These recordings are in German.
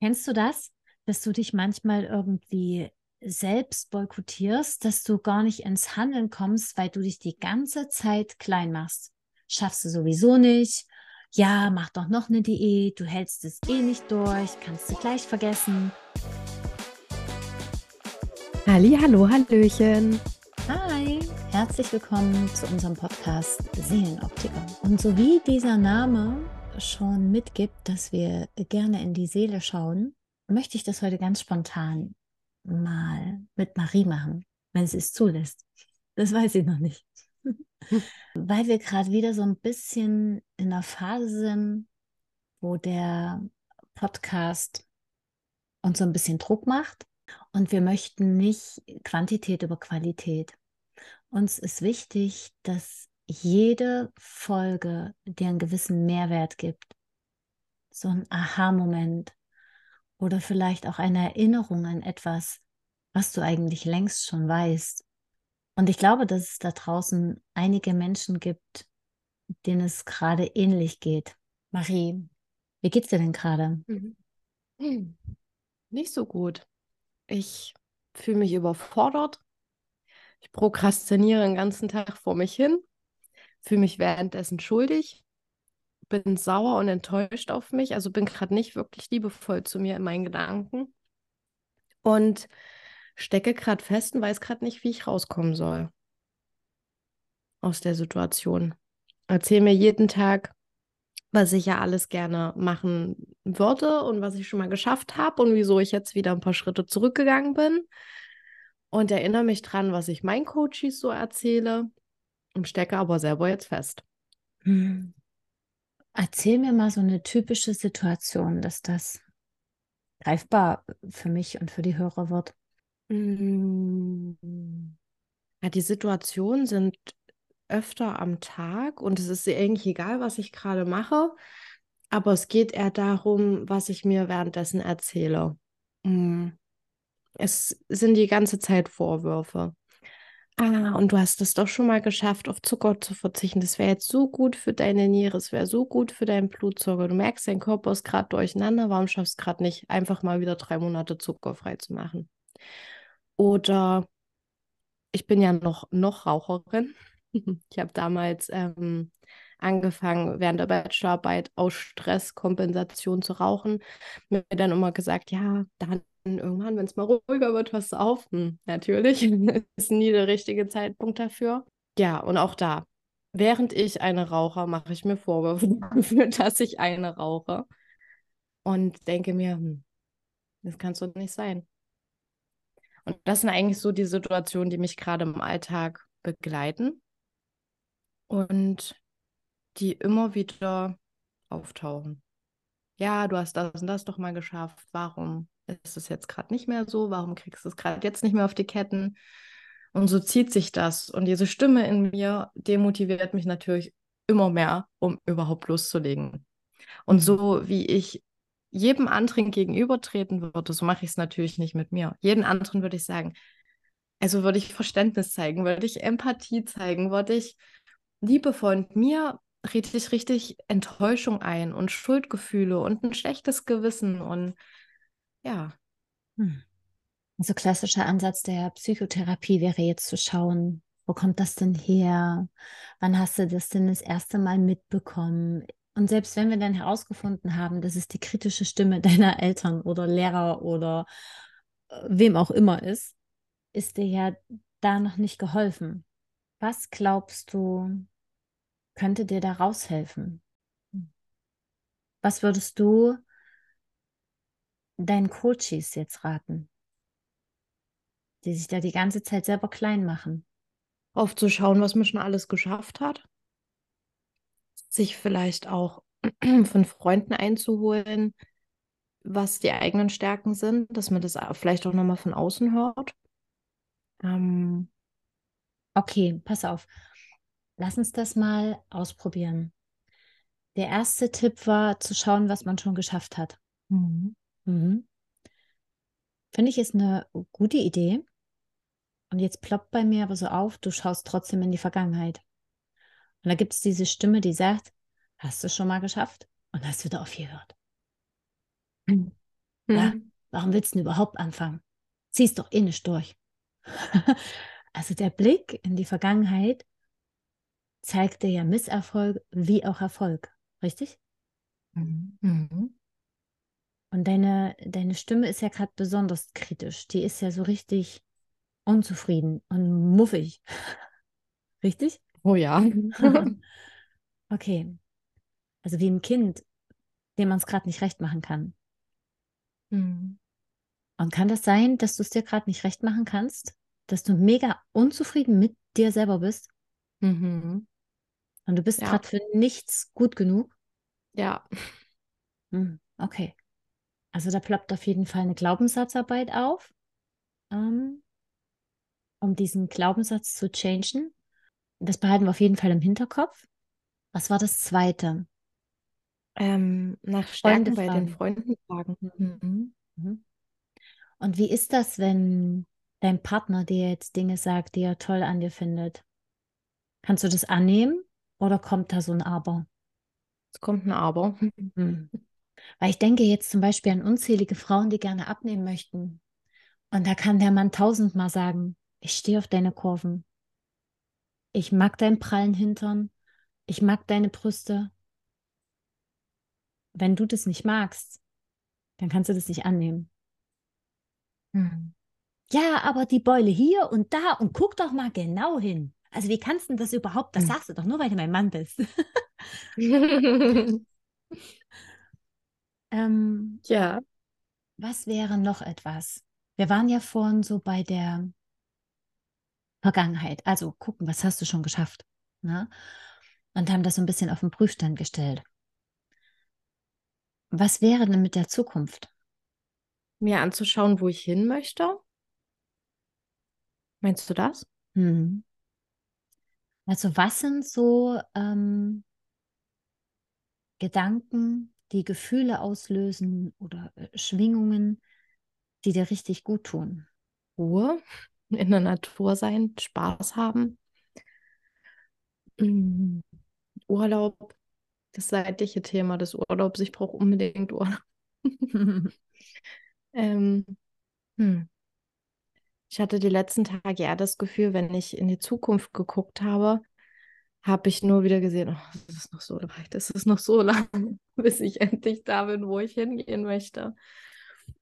Kennst du das, dass du dich manchmal irgendwie selbst boykottierst, dass du gar nicht ins Handeln kommst, weil du dich die ganze Zeit klein machst? Schaffst du sowieso nicht. Ja, mach doch noch eine Diät, du hältst es eh nicht durch, kannst du gleich vergessen. Halli, hallo, hallöchen. Hi, herzlich willkommen zu unserem Podcast Seelenoptiker. Und so wie dieser Name schon mitgibt, dass wir gerne in die Seele schauen, möchte ich das heute ganz spontan mal mit Marie machen, wenn sie es zulässt. Das weiß ich noch nicht. Weil wir gerade wieder so ein bisschen in der Phase sind, wo der Podcast uns so ein bisschen Druck macht und wir möchten nicht Quantität über Qualität. Uns ist wichtig, dass jede Folge dir einen gewissen Mehrwert gibt. So ein Aha-Moment oder vielleicht auch eine Erinnerung an etwas, was du eigentlich längst schon weißt. Und ich glaube, dass es da draußen einige Menschen gibt, denen es gerade ähnlich geht. Marie, wie geht's dir denn gerade? Mhm. Hm. Nicht so gut. Ich fühle mich überfordert. Ich prokrastiniere den ganzen Tag vor mich hin fühle mich währenddessen schuldig, bin sauer und enttäuscht auf mich, also bin gerade nicht wirklich liebevoll zu mir in meinen Gedanken und stecke gerade fest und weiß gerade nicht, wie ich rauskommen soll aus der Situation. Erzähle mir jeden Tag, was ich ja alles gerne machen würde und was ich schon mal geschafft habe und wieso ich jetzt wieder ein paar Schritte zurückgegangen bin. Und erinnere mich dran, was ich meinen Coaches so erzähle und stecke aber selber jetzt fest. Hm. Erzähl mir mal so eine typische Situation, dass das greifbar für mich und für die Hörer wird. Hm. Ja, die Situationen sind öfter am Tag und es ist eigentlich egal, was ich gerade mache, aber es geht eher darum, was ich mir währenddessen erzähle. Hm. Es sind die ganze Zeit Vorwürfe. Ah, und du hast es doch schon mal geschafft, auf Zucker zu verzichten. Das wäre jetzt so gut für deine Niere, es wäre so gut für deinen Blutzucker. Du merkst, dein Körper ist gerade durcheinander. Warum schaffst du gerade nicht, einfach mal wieder drei Monate zuckerfrei zu machen? Oder ich bin ja noch, noch Raucherin. Ich habe damals ähm, angefangen, während der Bachelorarbeit aus Stresskompensation zu rauchen. Mir dann immer gesagt, ja, dann irgendwann, wenn es mal ruhiger wird, hörst du auf. Hm, natürlich, ist nie der richtige Zeitpunkt dafür. Ja, und auch da, während ich eine rauche, mache ich mir Vorwürfe dafür, dass ich eine rauche. Und denke mir, hm, das kannst du nicht sein. Und das sind eigentlich so die Situationen, die mich gerade im Alltag begleiten und die immer wieder auftauchen. Ja, du hast das und das doch mal geschafft. Warum ist es jetzt gerade nicht mehr so? Warum kriegst du es gerade jetzt nicht mehr auf die Ketten? Und so zieht sich das. Und diese Stimme in mir demotiviert mich natürlich immer mehr, um überhaupt loszulegen. Und so wie ich jedem anderen gegenübertreten würde, so mache ich es natürlich nicht mit mir. Jeden anderen würde ich sagen, also würde ich Verständnis zeigen, würde ich Empathie zeigen, würde ich liebevoll mit mir rede ich richtig Enttäuschung ein und Schuldgefühle und ein schlechtes Gewissen und ja. Hm. Also klassischer Ansatz der Psychotherapie wäre jetzt zu schauen, wo kommt das denn her? Wann hast du das denn das erste Mal mitbekommen? Und selbst wenn wir dann herausgefunden haben, dass es die kritische Stimme deiner Eltern oder Lehrer oder äh, wem auch immer ist, ist dir ja da noch nicht geholfen. Was glaubst du, könnte dir da raushelfen? Was würdest du deinen Coaches jetzt raten, die sich da die ganze Zeit selber klein machen? Aufzuschauen, was man schon alles geschafft hat. Sich vielleicht auch von Freunden einzuholen, was die eigenen Stärken sind, dass man das vielleicht auch nochmal von außen hört. Ähm, okay, pass auf. Lass uns das mal ausprobieren. Der erste Tipp war zu schauen, was man schon geschafft hat. Mhm. Mhm. Finde ich ist eine gute Idee. Und jetzt ploppt bei mir aber so auf, du schaust trotzdem in die Vergangenheit. Und da gibt es diese Stimme, die sagt, hast du schon mal geschafft? Und hast wieder aufgehört. Ja? Warum willst du denn überhaupt anfangen? Zieh's doch eh nicht durch. also der Blick in die Vergangenheit zeigt dir ja Misserfolg wie auch Erfolg, richtig? Mhm. Und deine, deine Stimme ist ja gerade besonders kritisch. Die ist ja so richtig unzufrieden und muffig. Richtig? Oh ja. okay. Also wie ein Kind, dem man es gerade nicht recht machen kann. Mhm. Und kann das sein, dass du es dir gerade nicht recht machen kannst? Dass du mega unzufrieden mit dir selber bist? Mhm. Und du bist Ja. gerade für nichts gut genug? Ja. Hm, okay. Also da ploppt auf jeden Fall eine Glaubenssatzarbeit auf, ähm, um diesen Glaubenssatz zu changen. Das behalten wir auf jeden Fall im Hinterkopf. Was war das Zweite? Ähm, nach Stärken bei den. Freunden fragen. Mhm. Mhm. Und wie ist das, wenn dein Partner dir jetzt Dinge sagt, die er toll an dir findet? Kannst du das annehmen oder kommt da so ein Aber? Es kommt ein Aber. Hm. Weil ich denke jetzt zum Beispiel an unzählige Frauen, die gerne abnehmen möchten. Und da kann der Mann tausendmal sagen, ich stehe auf deine Kurven. Ich mag deinen prallen Hintern. Ich mag deine Brüste. Wenn du das nicht magst, dann kannst du das nicht annehmen. Mhm. Ja, aber die Beule hier und da und guck doch mal genau hin. Also wie kannst du denn das überhaupt? Das Hm. sagst du doch nur, weil du mein Mann bist. ähm, Ja. was wäre noch etwas? Wir waren ja vorhin so bei der Vergangenheit. Also gucken, was hast du schon geschafft? Ne? Und haben das so ein bisschen auf den Prüfstand gestellt. Was wäre denn mit der Zukunft? Mir anzuschauen, wo ich hin möchte. Meinst du das? Hm. Also was sind so ähm, Gedanken, die Gefühle auslösen oder äh, Schwingungen, die dir richtig gut tun? Ruhe, in der Natur sein, Spaß haben. Mhm. Urlaub, das seitliche Thema des Urlaubs. Ich brauche unbedingt Urlaub. Ähm, hm. Ich hatte die letzten Tage eher das Gefühl, wenn ich in die Zukunft geguckt habe, habe ich nur wieder gesehen, oh, das ist noch so weit, das ist noch so lang, bis ich endlich da bin, wo ich hingehen möchte.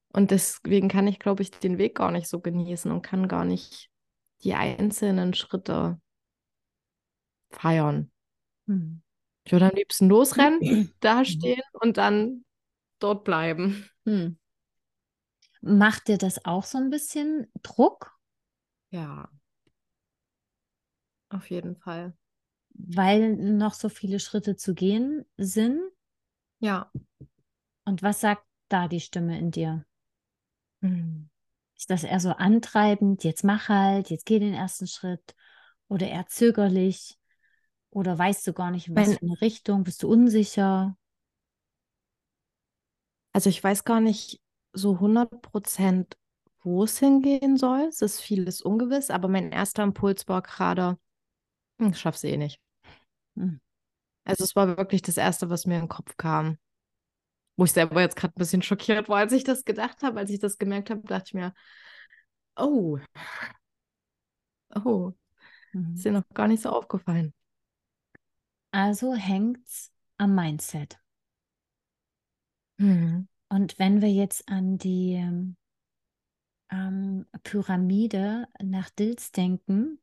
Und deswegen kann ich, glaube ich, den Weg gar nicht so genießen und kann gar nicht die einzelnen Schritte feiern. Hm. Ich würde am liebsten losrennen, dastehen und dann dort bleiben. Hm. Macht dir das auch so ein bisschen Druck, Ja, auf jeden Fall. Weil noch so viele Schritte zu gehen sind? Ja. Und was sagt da die Stimme in dir? Hm. Ist das eher so antreibend, jetzt mach halt, jetzt geh den ersten Schritt? Oder eher zögerlich? Oder weißt du gar nicht, in was für eine Richtung? Bist du unsicher? Also ich weiß gar nicht so 100 Prozent, wo es hingehen soll. Es ist vieles ungewiss, aber mein erster Impuls war gerade, hm, ich schaff's eh nicht. Hm. Also es war wirklich das Erste, was mir in den Kopf kam. Wo ich selber jetzt gerade ein bisschen schockiert war, als ich das gedacht habe, als ich das gemerkt habe, dachte ich mir, oh, oh, Mhm. ist dir noch gar nicht so aufgefallen. Also hängt's am Mindset. Mhm. Und wenn wir jetzt an die ähm, Pyramide nach Dills denken,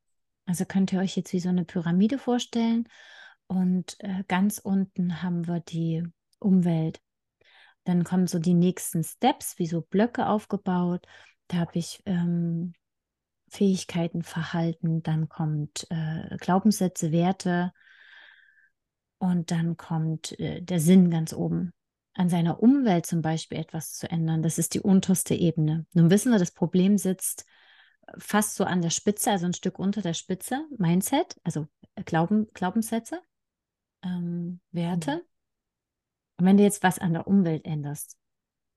also könnt ihr euch jetzt wie so eine Pyramide vorstellen und äh, ganz unten haben wir die Umwelt. Dann kommen so die nächsten Steps, wie so Blöcke aufgebaut. Da habe ich ähm, Fähigkeiten, Verhalten, dann kommt äh, Glaubenssätze, Werte und dann kommt äh, der Sinn ganz oben. An seiner Umwelt zum Beispiel etwas zu ändern, das ist die unterste Ebene. Nun wissen wir, das Problem sitzt fast so an der Spitze, also ein Stück unter der Spitze, Mindset, also äh, Glauben, Glaubenssätze, ähm, Werte. Und wenn du jetzt was an der Umwelt änderst,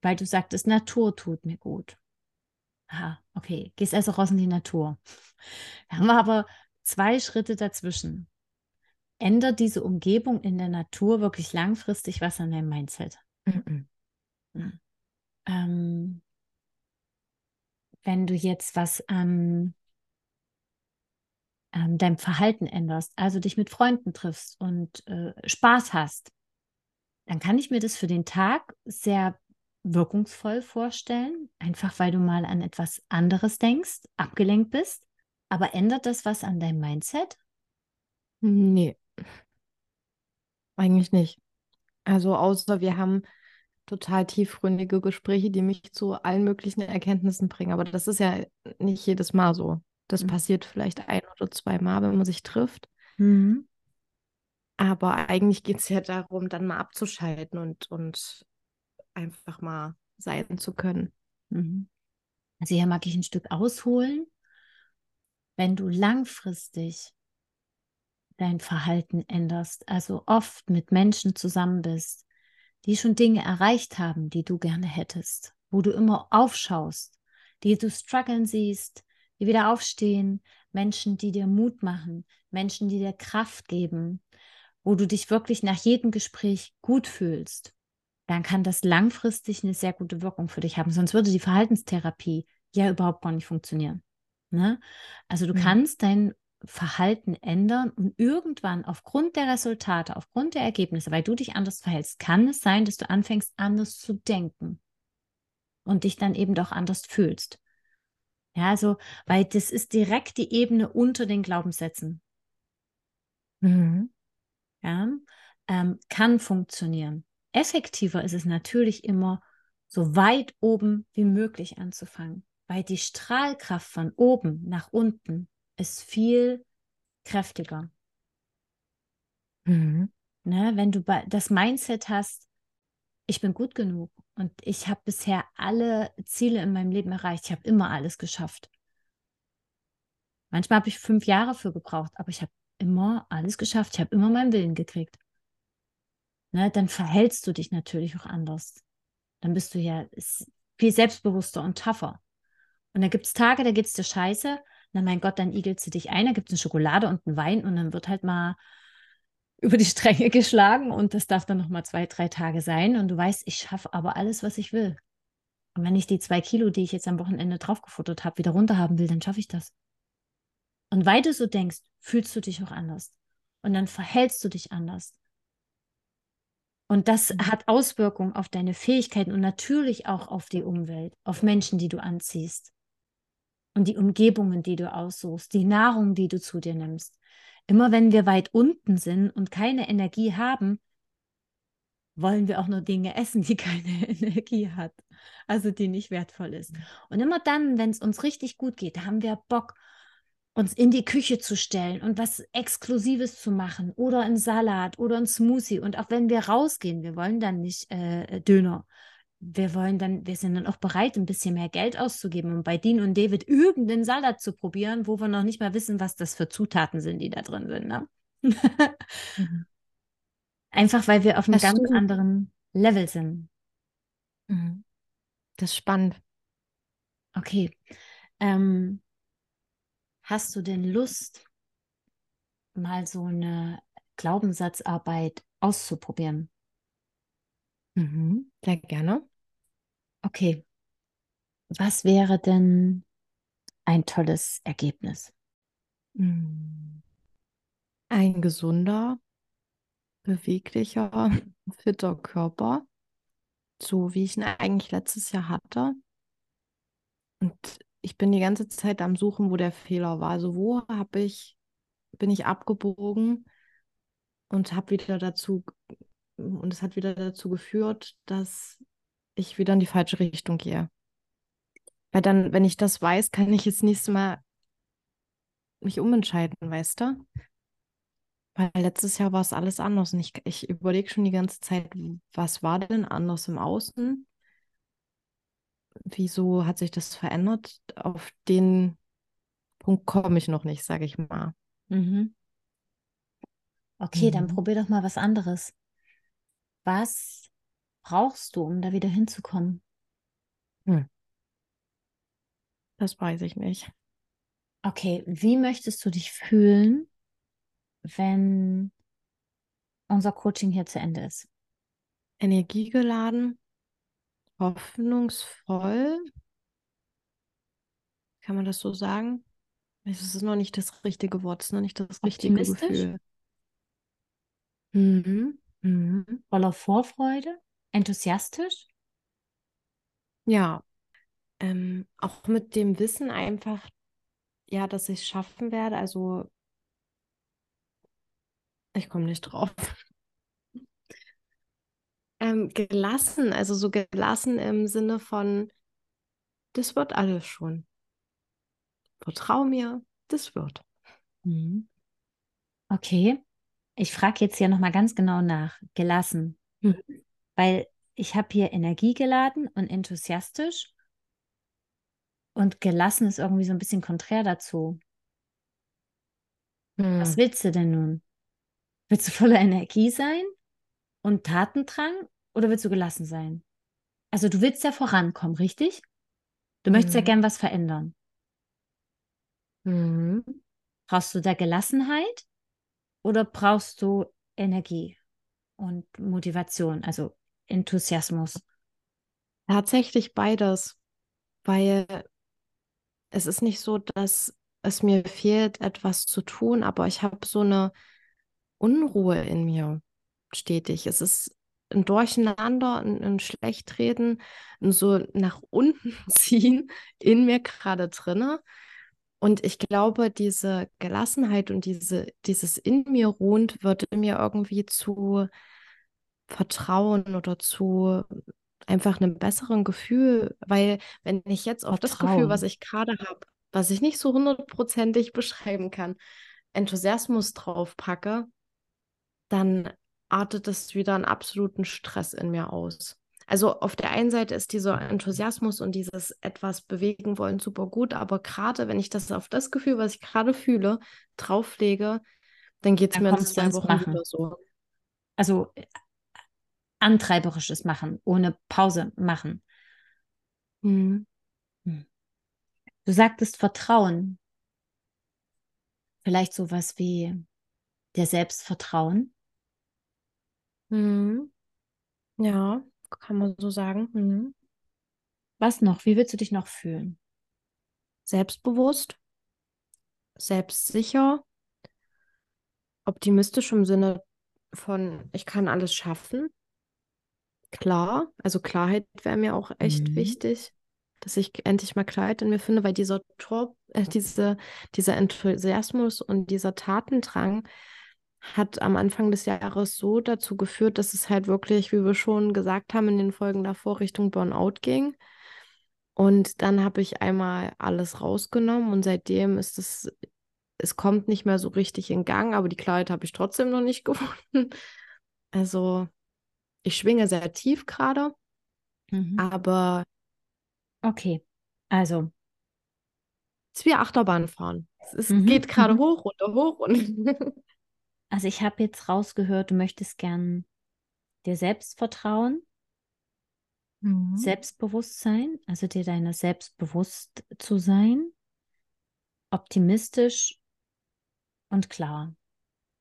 weil du sagtest, Natur tut mir gut. Aha, okay, gehst also raus in die Natur. Da haben wir aber zwei Schritte dazwischen. Ändert diese Umgebung in der Natur wirklich langfristig was an deinem Mindset? Mhm. Hm. ähm, wenn du jetzt was an ähm, deinem Verhalten änderst, also dich mit Freunden triffst und äh, Spaß hast, dann kann ich mir das für den Tag sehr wirkungsvoll vorstellen, einfach weil du mal an etwas anderes denkst, abgelenkt bist. Aber ändert das was an deinem Mindset? Nee, eigentlich nicht. Also außer wir haben total tiefgründige Gespräche, die mich zu allen möglichen Erkenntnissen bringen. Aber das ist ja nicht jedes Mal so. Das mhm. passiert vielleicht ein oder zwei Mal, wenn man sich trifft. Mhm. Aber eigentlich geht es ja darum, dann mal abzuschalten und, und einfach mal sein zu können. Mhm. Also hier mag ich ein Stück ausholen. Wenn du langfristig dein Verhalten änderst, also oft mit Menschen zusammen bist, die schon Dinge erreicht haben, die du gerne hättest, wo du immer aufschaust, die du strugglen siehst, die wieder aufstehen, Menschen, die dir Mut machen, Menschen, die dir Kraft geben, wo du dich wirklich nach jedem Gespräch gut fühlst, dann kann das langfristig eine sehr gute Wirkung für dich haben. Sonst würde die Verhaltenstherapie ja überhaupt gar nicht funktionieren. Ne? Also du mhm. kannst dein Verhalten ändern und irgendwann aufgrund der Resultate, aufgrund der Ergebnisse, weil du dich anders verhältst, kann es sein, dass du anfängst anders zu denken und dich dann eben doch anders fühlst. Ja, also, weil das ist direkt die Ebene unter den Glaubenssätzen. Mhm. Ja, ähm, kann funktionieren. Effektiver ist es natürlich immer, so weit oben wie möglich anzufangen, weil die Strahlkraft von oben nach unten ist viel kräftiger. Mhm. Ne, wenn du das Mindset hast, ich bin gut genug und ich habe bisher alle Ziele in meinem Leben erreicht. Ich habe immer alles geschafft. Manchmal habe ich fünf Jahre für gebraucht, aber ich habe immer alles geschafft. Ich habe immer meinen Willen gekriegt. Ne, dann verhältst du dich natürlich auch anders. Dann bist du ja viel selbstbewusster und tougher. Und da gibt es Tage, da geht es dir scheiße na mein Gott, dann igelst du dich ein, da gibt es eine Schokolade und einen Wein und dann wird halt mal über die Stränge geschlagen und das darf dann noch mal zwei, drei Tage sein und du weißt, ich schaffe aber alles, was ich will. Und wenn ich die zwei Kilo, die ich jetzt am Wochenende draufgefuttert habe, wieder runter haben will, dann schaffe ich das. Und weil du so denkst, fühlst du dich auch anders. Und dann verhältst du dich anders. Und das mhm. hat Auswirkungen auf deine Fähigkeiten und natürlich auch auf die Umwelt, auf Menschen, die du anziehst und die Umgebungen, die du aussuchst, die Nahrung, die du zu dir nimmst. Immer wenn wir weit unten sind und keine Energie haben, wollen wir auch nur Dinge essen, die keine Energie hat, also die nicht wertvoll ist. Mhm. Und immer dann, wenn es uns richtig gut geht, haben wir Bock, uns in die Küche zu stellen und was Exklusives zu machen oder einen Salat oder einen Smoothie. Und auch wenn wir rausgehen, wir wollen dann nicht äh, Döner, wir wollen dann, wir sind dann auch bereit, ein bisschen mehr Geld auszugeben, um bei Dean und David irgendeinen Salat zu probieren, wo wir noch nicht mal wissen, was das für Zutaten sind, die da drin sind. Ne? mhm. Einfach weil wir auf einem das ganz stimmt. anderen Level sind. Mhm. Das ist spannend. Okay. Ähm, hast du denn Lust, mal so eine Glaubenssatzarbeit auszuprobieren? Mhm, sehr gerne. Okay, was wäre denn ein tolles Ergebnis? Hm. Ein gesunder, beweglicher, fitter Körper, so wie ich ihn eigentlich letztes Jahr hatte. Und ich bin die ganze Zeit am Suchen, wo der Fehler war. Also wo habe ich, bin ich abgebogen und habe wieder dazu und es hat wieder dazu geführt, dass ich wieder in die falsche Richtung gehe. Weil dann, wenn ich das weiß, kann ich jetzt nächstes Mal mich umentscheiden, weißt du? Weil letztes Jahr war es alles anders und ich, ich überlege schon die ganze Zeit, was war denn anders im Außen? Wieso hat sich das verändert? Auf den Punkt komme ich noch nicht, sage ich mal. Mhm. Okay, mhm. dann probier doch mal was anderes. Was brauchst du, um da wieder hinzukommen? Hm. Das weiß ich nicht. Okay, wie möchtest du dich fühlen, wenn unser Coaching hier zu Ende ist? Energiegeladen hoffnungsvoll. Kann man das so sagen? Es ist noch nicht das richtige Wort, es ist noch nicht das richtige Gefühl. Mhm. Mhm. Voller Vorfreude, enthusiastisch. Ja, ähm, auch mit dem Wissen einfach, ja, dass ich es schaffen werde. Also, ich komme nicht drauf. ähm, gelassen, also so gelassen im Sinne von, das wird alles schon. Vertrau mir, das wird. Mhm. Okay, ich frage jetzt hier nochmal ganz genau nach. Gelassen. Mhm. Weil ich habe hier energiegeladen und enthusiastisch. Und gelassen ist irgendwie so ein bisschen konträr dazu. Mhm. Was willst du denn nun? Willst du voller Energie sein und Tatendrang oder willst du gelassen sein? Also du willst ja vorankommen, richtig? Du möchtest mhm. ja gern was verändern. Mhm. Brauchst du da Gelassenheit oder brauchst du Energie und Motivation, also Enthusiasmus? Tatsächlich beides, weil es ist nicht so, dass es mir fehlt, etwas zu tun, aber ich habe so eine Unruhe in mir stetig. Es ist ein Durcheinander, ein, ein Schlechtreden, ein so nach unten ziehen in mir gerade drinne. Und ich glaube, diese Gelassenheit und diese, dieses in mir ruhend würde mir irgendwie zu Vertrauen oder zu einfach einem besseren Gefühl, weil wenn ich jetzt auf das Gefühl, was ich gerade habe, was ich nicht so hundertprozentig beschreiben kann, Enthusiasmus drauf packe, dann artet das wieder einen absoluten Stress in mir aus. Also auf der einen Seite ist dieser Enthusiasmus und dieses etwas bewegen wollen super gut, aber gerade wenn ich das auf das Gefühl, was ich gerade fühle, drauflege, dann geht es mir in zwei Wochen machen. wieder so. Also äh, antreiberisches machen, ohne Pause machen. Mhm. Hm. Du sagtest Vertrauen. Vielleicht sowas wie der Selbstvertrauen. Mhm. Ja kann man so sagen. Mhm. Was noch? Wie willst du dich noch fühlen? Selbstbewusst, selbstsicher, optimistisch im Sinne von, ich kann alles schaffen. Klar, also Klarheit wäre mir auch echt mhm. wichtig, dass ich endlich mal Klarheit in mir finde, weil dieser Tor, äh, diese, dieser Enthusiasmus und dieser Tatendrang, hat am Anfang des Jahres so dazu geführt, dass es halt wirklich, wie wir schon gesagt haben, in den Folgen davor Richtung Burnout ging. Und dann habe ich einmal alles rausgenommen und seitdem ist es, es kommt nicht mehr so richtig in Gang, aber die Klarheit habe ich trotzdem noch nicht gefunden. Also ich schwinge sehr tief gerade, mhm. aber. Okay, also. Es ist wie Achterbahn fahren. Es ist, mhm. geht gerade mhm. hoch, runter, hoch und. Also ich habe jetzt rausgehört, du möchtest gern dir selbst vertrauen, mhm. Selbstbewusstsein, also dir deiner selbst bewusst zu sein, optimistisch und klar.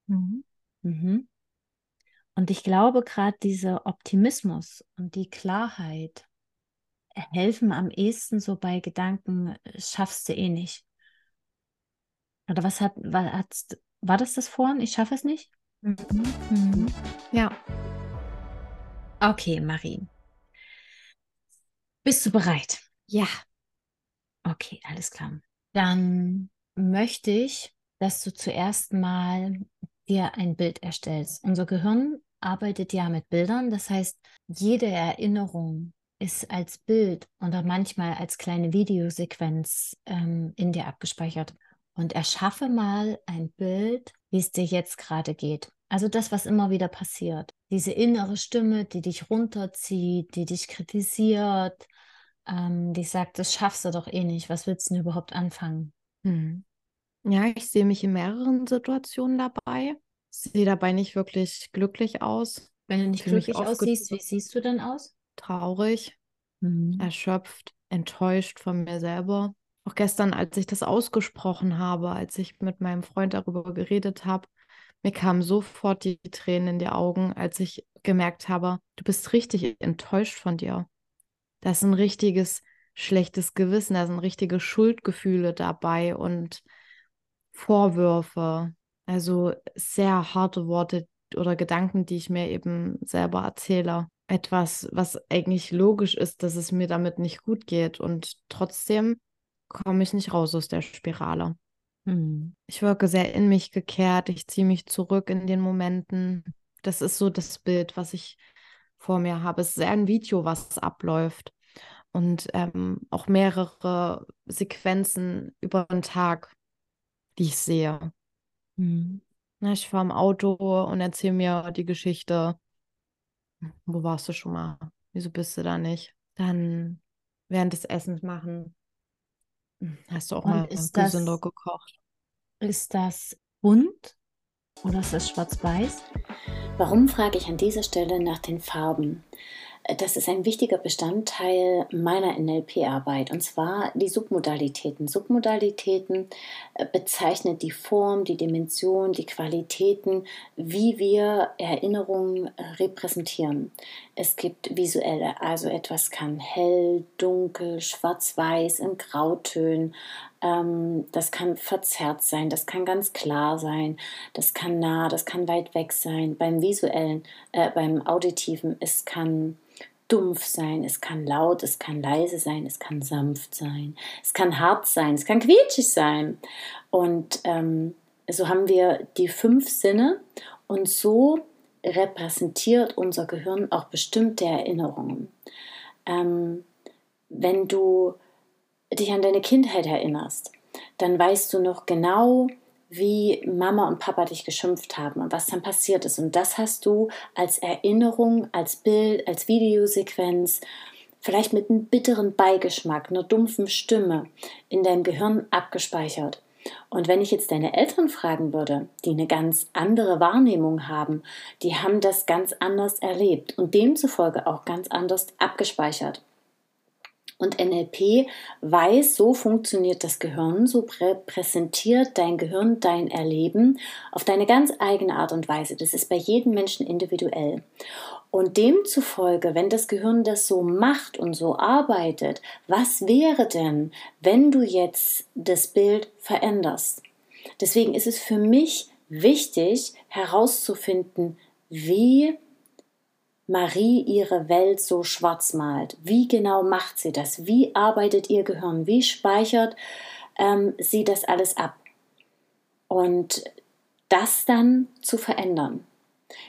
Mhm. Mhm. Und ich glaube, gerade dieser Optimismus und die Klarheit helfen am ehesten so bei Gedanken, schaffst du eh nicht. Oder was hat, was hat war das das vorhin? Ich schaffe es nicht? Mhm. Mhm. Ja. Okay, Marie. Bist du bereit? Ja. Okay, alles klar. Dann möchte ich, dass du zuerst mal dir ein Bild erstellst. Unser Gehirn arbeitet ja mit Bildern. Das heißt, jede Erinnerung ist als Bild oder manchmal als kleine Videosequenz ähm, in dir abgespeichert und erschaffe mal ein Bild, wie es dir jetzt gerade geht. Also das, was immer wieder passiert. Diese innere Stimme, die dich runterzieht, die dich kritisiert, ähm, die sagt, das schaffst du doch eh nicht. Was willst du denn überhaupt anfangen? Hm. Ja, ich sehe mich in mehreren Situationen dabei. Sehe dabei nicht wirklich glücklich aus. Wenn du nicht glücklich aussiehst, wie siehst du dann aus? Traurig, mhm. erschöpft, enttäuscht von mir selber. Auch gestern, als ich das ausgesprochen habe, als ich mit meinem Freund darüber geredet habe, mir kamen sofort die Tränen in die Augen, als ich gemerkt habe, du bist richtig enttäuscht von dir. Da ist ein richtiges schlechtes Gewissen, da sind richtige Schuldgefühle dabei und Vorwürfe. Also sehr harte Worte oder Gedanken, die ich mir eben selber erzähle. Etwas, was eigentlich logisch ist, dass es mir damit nicht gut geht. Und trotzdem komme ich nicht raus aus der Spirale. Mhm. Ich wirke sehr in mich gekehrt, ich ziehe mich zurück in den Momenten. Das ist so das Bild, was ich vor mir habe. Es ist eher ein Video, was abläuft. Und ähm, auch mehrere Sequenzen über den Tag, die ich sehe. Mhm. Na, ich fahre im Auto und erzähle mir die Geschichte. Wo warst du schon mal? Wieso bist du da nicht? Dann während des Essens machen. Hast du auch und mal gesünder das, gekocht? Ist das bunt oder ist das schwarz-weiß? Warum frage ich an dieser Stelle nach den Farben? Das ist ein wichtiger Bestandteil meiner NLP-Arbeit und zwar die Submodalitäten. Submodalitäten äh, bezeichnet die Form, die Dimension, die Qualitäten, wie wir Erinnerungen äh, repräsentieren. Es gibt visuelle, also etwas kann hell, dunkel, schwarz-weiß, in Grautönen, ähm, das kann verzerrt sein, das kann ganz klar sein, das kann nah, das kann weit weg sein. Beim visuellen, äh, beim auditiven, es kann dumpf sein, es kann laut, es kann leise sein, es kann sanft sein, es kann hart sein, es kann quietschig sein. Und ähm, so haben wir die fünf Sinne und so repräsentiert unser Gehirn auch bestimmte Erinnerungen. Ähm, wenn du dich an deine Kindheit erinnerst, dann weißt du noch genau, wie Mama und Papa dich geschimpft haben und was dann passiert ist. Und das hast du als Erinnerung, als Bild, als Videosequenz, vielleicht mit einem bitteren Beigeschmack, einer dumpfen Stimme in deinem Gehirn abgespeichert. Und wenn ich jetzt deine Eltern fragen würde, die eine ganz andere Wahrnehmung haben, die haben das ganz anders erlebt und demzufolge auch ganz anders abgespeichert. Und NLP weiß, so funktioniert das Gehirn, so prä präsentiert dein Gehirn dein Erleben auf deine ganz eigene Art und Weise. Das ist bei jedem Menschen individuell. Und demzufolge, wenn das Gehirn das so macht und so arbeitet, was wäre denn, wenn du jetzt das Bild veränderst? Deswegen ist es für mich wichtig herauszufinden, wie Marie ihre Welt so schwarz malt. Wie genau macht sie das? Wie arbeitet ihr Gehirn? Wie speichert ähm, sie das alles ab? Und das dann zu verändern.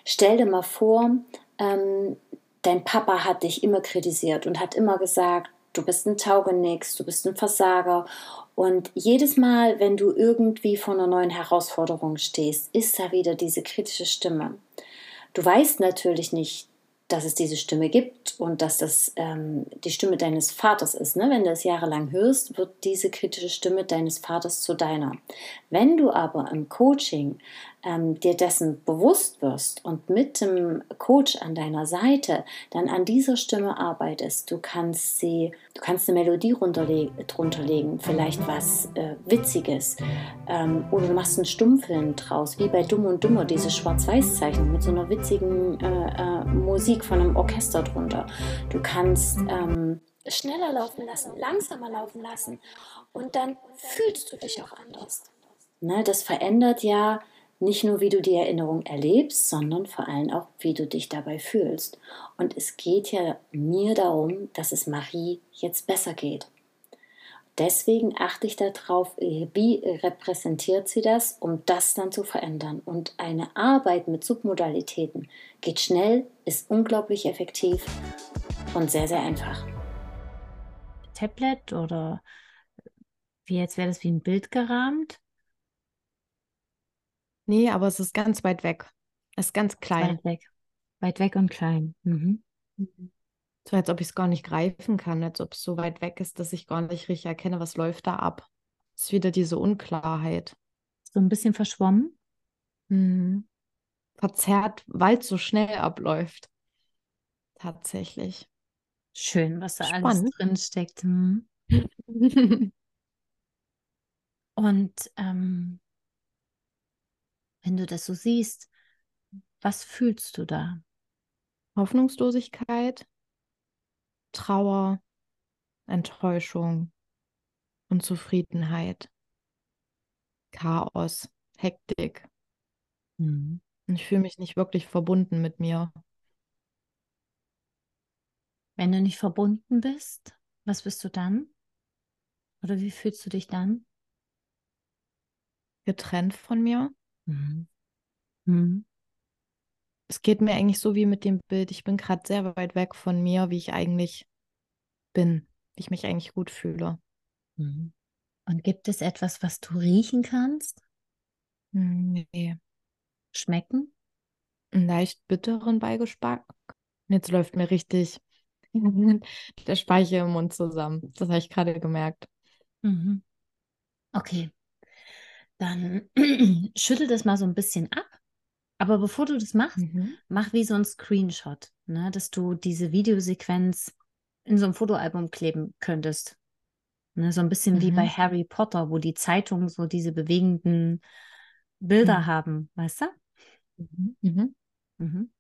Stell dir mal vor, ähm, dein Papa hat dich immer kritisiert und hat immer gesagt, du bist ein Taugenix, du bist ein Versager. Und jedes Mal, wenn du irgendwie vor einer neuen Herausforderung stehst, ist da wieder diese kritische Stimme. Du weißt natürlich nicht, dass es diese Stimme gibt und dass das ähm, die Stimme deines Vaters ist. Ne? Wenn du es jahrelang hörst, wird diese kritische Stimme deines Vaters zu deiner. Wenn du aber im Coaching ähm, dir dessen bewusst wirst und mit dem Coach an deiner Seite dann an dieser Stimme arbeitest, du kannst sie, du kannst eine Melodie drunter legen, vielleicht was äh, Witziges ähm, oder du machst einen Stummfilm draus, wie bei Dumm und Dummer, diese Schwarz-Weiß-Zeichnung mit so einer witzigen äh, äh, Musik von einem Orchester drunter. Du kannst ähm, schneller laufen lassen, langsamer laufen lassen und dann fühlst du dich auch anders. Ne, das verändert ja nicht nur, wie du die Erinnerung erlebst, sondern vor allem auch, wie du dich dabei fühlst. Und es geht ja mir darum, dass es Marie jetzt besser geht. Deswegen achte ich darauf, wie repräsentiert sie das, um das dann zu verändern. Und eine Arbeit mit Submodalitäten geht schnell, ist unglaublich effektiv und sehr, sehr einfach. Tablet oder wie jetzt wäre das wie ein Bild gerahmt? Nee, aber es ist ganz weit weg. Es ist ganz klein. Weit weg. Weit weg und klein. Mhm. mhm. So als ob ich es gar nicht greifen kann, als ob es so weit weg ist, dass ich gar nicht richtig erkenne, was läuft da ab. Es ist wieder diese Unklarheit. So ein bisschen verschwommen. Mhm. Verzerrt, weil es so schnell abläuft. Tatsächlich. Schön, was da Spannend. alles drin steckt. Hm. und ähm, wenn du das so siehst, was fühlst du da? Hoffnungslosigkeit, Trauer, Enttäuschung, Unzufriedenheit, Chaos, Hektik. Mhm. Ich fühle mich nicht wirklich verbunden mit mir. Wenn du nicht verbunden bist, was bist du dann? Oder wie fühlst du dich dann? Getrennt von mir. Mhm. Mhm. Es geht mir eigentlich so wie mit dem Bild. Ich bin gerade sehr weit weg von mir, wie ich eigentlich bin, wie ich mich eigentlich gut fühle. Mhm. Und gibt es etwas, was du riechen kannst? Nee. Schmecken? Einen leicht bitteren Beigeschmack. Jetzt läuft mir richtig der Speichel im Mund zusammen. Das habe ich gerade gemerkt. Mhm. Okay. Dann schüttel das mal so ein bisschen ab. Aber bevor du das machst, Mhm. mach wie so ein Screenshot, ne, dass du diese Videosequenz in so ein Fotoalbum kleben könntest. Ne, so ein bisschen wie bei Mhm. Harry Potter, wo die Zeitungen so diese bewegenden Bilder Mhm. haben, weißt du? Mhm. Mhm. Mhm.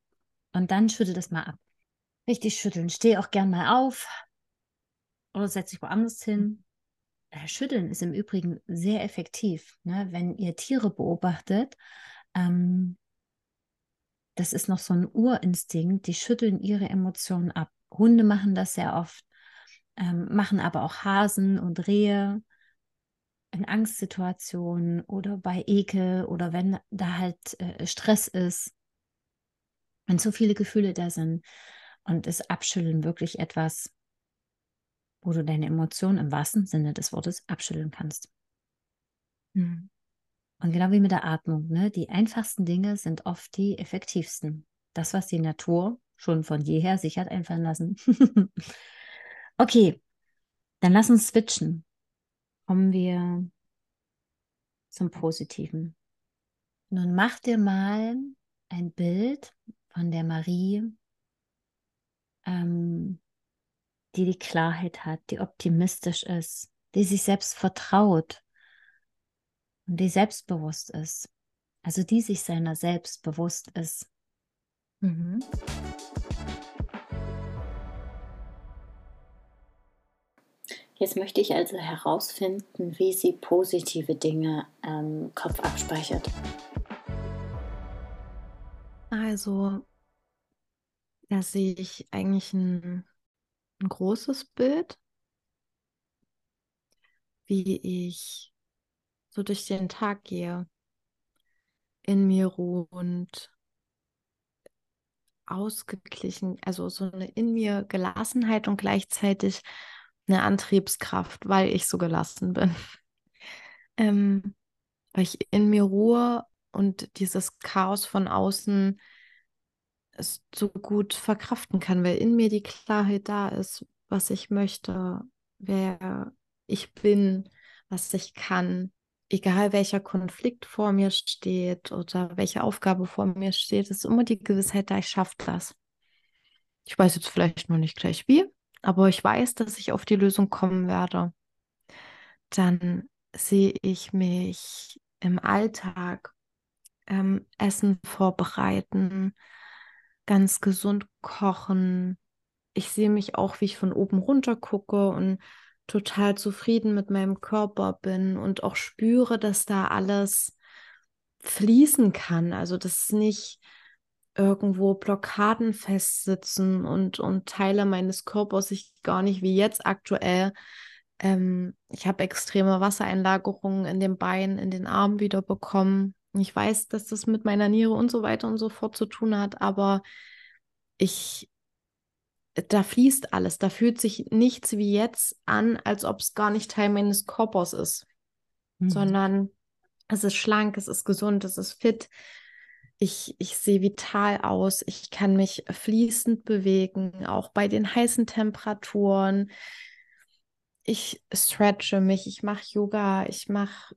Und dann schüttel das mal ab. Richtig schütteln. Steh auch gern mal auf oder setz dich woanders hin. Äh, Schütteln ist im Übrigen sehr effektiv. Ne? Wenn ihr Tiere beobachtet, ähm, das ist noch so ein Urinstinkt, die schütteln ihre Emotionen ab. Hunde machen das sehr oft, ähm, machen aber auch Hasen und Rehe in Angstsituationen oder bei Ekel oder wenn da halt äh, Stress ist, wenn zu viele Gefühle da sind. Und ist Abschütteln wirklich etwas, wo du deine Emotionen im wahrsten Sinne des Wortes abschütteln kannst. Mhm. Und genau wie mit der Atmung, ne? die einfachsten Dinge sind oft die effektivsten. Das, was die Natur schon von jeher sich hat einfallen lassen. okay, dann lass uns switchen. Kommen wir zum Positiven. Nun mach dir mal ein Bild von der Marie, ähm, die die Klarheit hat, die optimistisch ist, die sich selbst vertraut und die selbstbewusst ist. Also die sich seiner selbst bewusst ist. Mhm. Jetzt möchte ich also herausfinden, wie sie positive Dinge im Kopf abspeichert. Also, da sehe ich eigentlich ein, ein großes Bild, wie ich so durch den Tag gehe, in mir ruhend, ausgeglichen, also so eine in mir Gelassenheit und gleichzeitig eine Antriebskraft, weil ich so gelassen bin. Ähm, weil ich in mir Ruhe und dieses Chaos von außen es so gut verkraften kann, weil in mir die Klarheit da ist, was ich möchte, wer ich bin, was ich kann, egal welcher Konflikt vor mir steht oder welche Aufgabe vor mir steht, ist immer die Gewissheit da, ich schaffe das. Ich weiß jetzt vielleicht noch nicht gleich wie, aber ich weiß, dass ich auf die Lösung kommen werde. Dann sehe ich mich im Alltag ähm, Essen vorbereiten, ganz gesund kochen. Ich sehe mich auch, wie ich von oben runter gucke und total zufrieden mit meinem Körper bin und auch spüre, dass da alles fließen kann. Also dass nicht irgendwo Blockaden festsitzen und, und Teile meines Körpers ich gar nicht wie jetzt aktuell. Ähm, ich habe extreme Wassereinlagerungen in den Beinen, in den Armen wieder bekommen. Ich weiß, dass das mit meiner Niere und so weiter und so fort zu tun hat, aber ich, da fließt alles. Da fühlt sich nichts wie jetzt an, als ob es gar nicht Teil meines Körpers ist, Mhm. sondern es ist schlank, es ist gesund, es ist fit. Ich, ich sehe vital aus. Ich kann mich fließend bewegen, auch bei den heißen Temperaturen. Ich stretche mich, ich mache Yoga, ich mache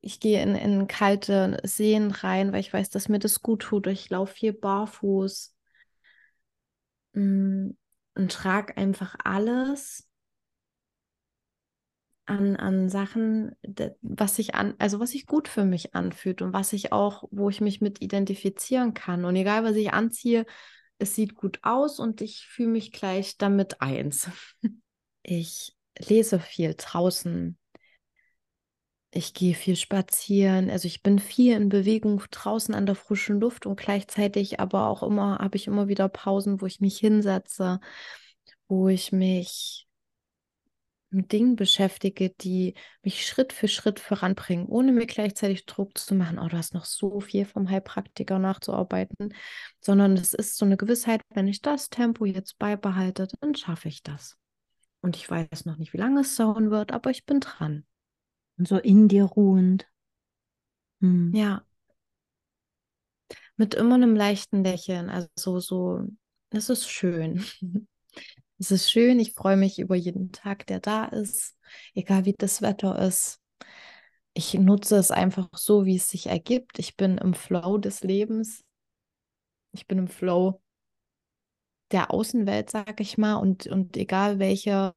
ich gehe in, in kalte Seen rein, weil ich weiß, dass mir das gut tut. Ich laufe hier barfuß mm, und trage einfach alles an, an Sachen, was sich an, also was sich gut für mich anfühlt und was ich auch, wo ich mich mit identifizieren kann. Und egal, was ich anziehe, es sieht gut aus und ich fühle mich gleich damit eins. Ich lese viel draußen. Ich gehe viel spazieren. Also ich bin viel in Bewegung draußen an der frischen Luft und gleichzeitig aber auch immer habe ich immer wieder Pausen, wo ich mich hinsetze, wo ich mich mit Dingen beschäftige, die mich Schritt für Schritt voranbringen, ohne mir gleichzeitig Druck zu machen, oh, du hast noch so viel vom Heilpraktiker nachzuarbeiten, sondern es ist so eine Gewissheit, wenn ich das Tempo jetzt beibehalte, dann schaffe ich das. Und ich weiß noch nicht, wie lange es dauern wird, aber ich bin dran. Und so in dir ruhend. Hm. Ja. Mit immer einem leichten Lächeln. Also so, es ist schön. Es ist schön, ich freue mich über jeden Tag, der da ist, egal wie das Wetter ist. Ich nutze es einfach so, wie es sich ergibt. Ich bin im Flow des Lebens. Ich bin im Flow der Außenwelt, sage ich mal. Und, und egal welche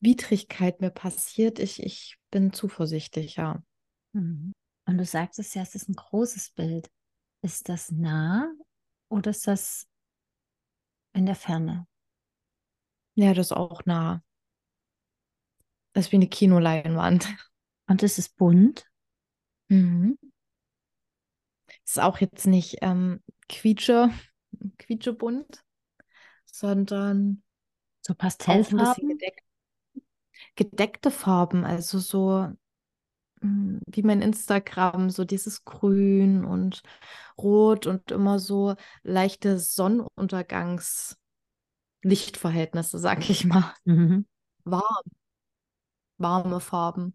Widrigkeit mir passiert, ich, ich bin zuversichtlich, ja. Mhm. Und du sagst es ja, es ist ein großes Bild. Ist das nah oder ist das in der Ferne? Ja, das ist auch nah. Das ist wie eine Kinoleinwand. Und es ist bunt. Mhm. Ist auch jetzt nicht ähm, quietsche, quietschebunt, sondern so Pastellfarben. Gedeck gedeckte Farben, also so hm, wie mein Instagram, so dieses Grün und Rot und immer so leichte Sonnenuntergangs- Lichtverhältnisse, sag ich mal. Mhm. Warm. Warme Farben.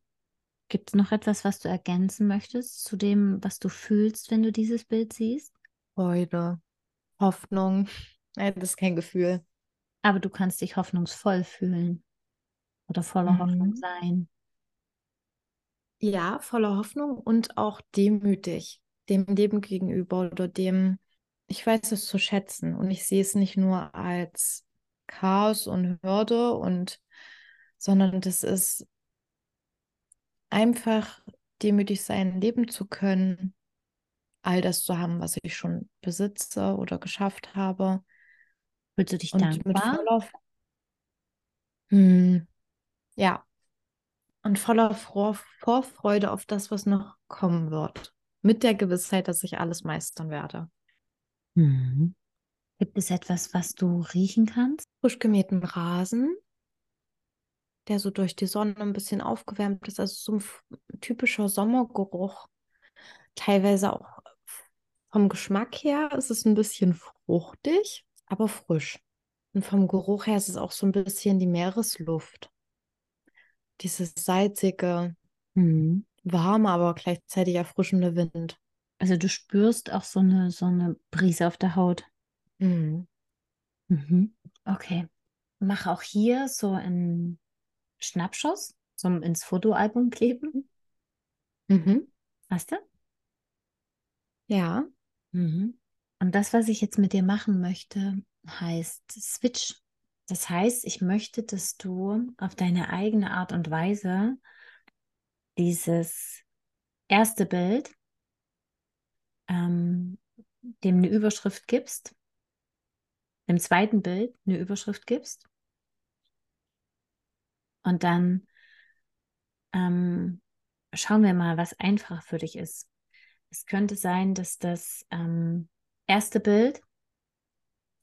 Gibt es noch etwas, was du ergänzen möchtest zu dem, was du fühlst, wenn du dieses Bild siehst? Freude, Hoffnung. Nein, das ist kein Gefühl. Aber du kannst dich hoffnungsvoll fühlen oder voller mhm. Hoffnung sein. Ja, voller Hoffnung und auch demütig dem Leben gegenüber oder dem, ich weiß es zu schätzen und ich sehe es nicht nur als Chaos und Hürde und sondern das ist einfach demütig sein, leben zu können, all das zu haben, was ich schon besitze oder geschafft habe. Fühlst du dich und dankbar? Mit voller, hm, ja. Und voller Vor Vorfreude auf das, was noch kommen wird. Mit der Gewissheit, dass ich alles meistern werde. Mhm. Gibt es etwas, was du riechen kannst? Frisch gemähten Rasen, der so durch die Sonne ein bisschen aufgewärmt ist. Also so ein typischer Sommergeruch. Teilweise auch vom Geschmack her ist es ein bisschen fruchtig, aber frisch. Und vom Geruch her ist es auch so ein bisschen die Meeresluft. Dieses salzige, mhm. warme, aber gleichzeitig erfrischende Wind. Also du spürst auch so eine, so eine Brise auf der Haut. Mhm. Mhm. Okay. Mach auch hier so einen Schnappschuss zum ins Fotoalbum kleben. Mhm. Hast du? Ja. Mhm. Und das, was ich jetzt mit dir machen möchte, heißt Switch. Das heißt, ich möchte, dass du auf deine eigene Art und Weise dieses erste Bild ähm, dem eine Überschrift gibst dem zweiten Bild eine Überschrift gibst und dann ähm, schauen wir mal, was einfacher für dich ist. Es könnte sein, dass das ähm, erste Bild,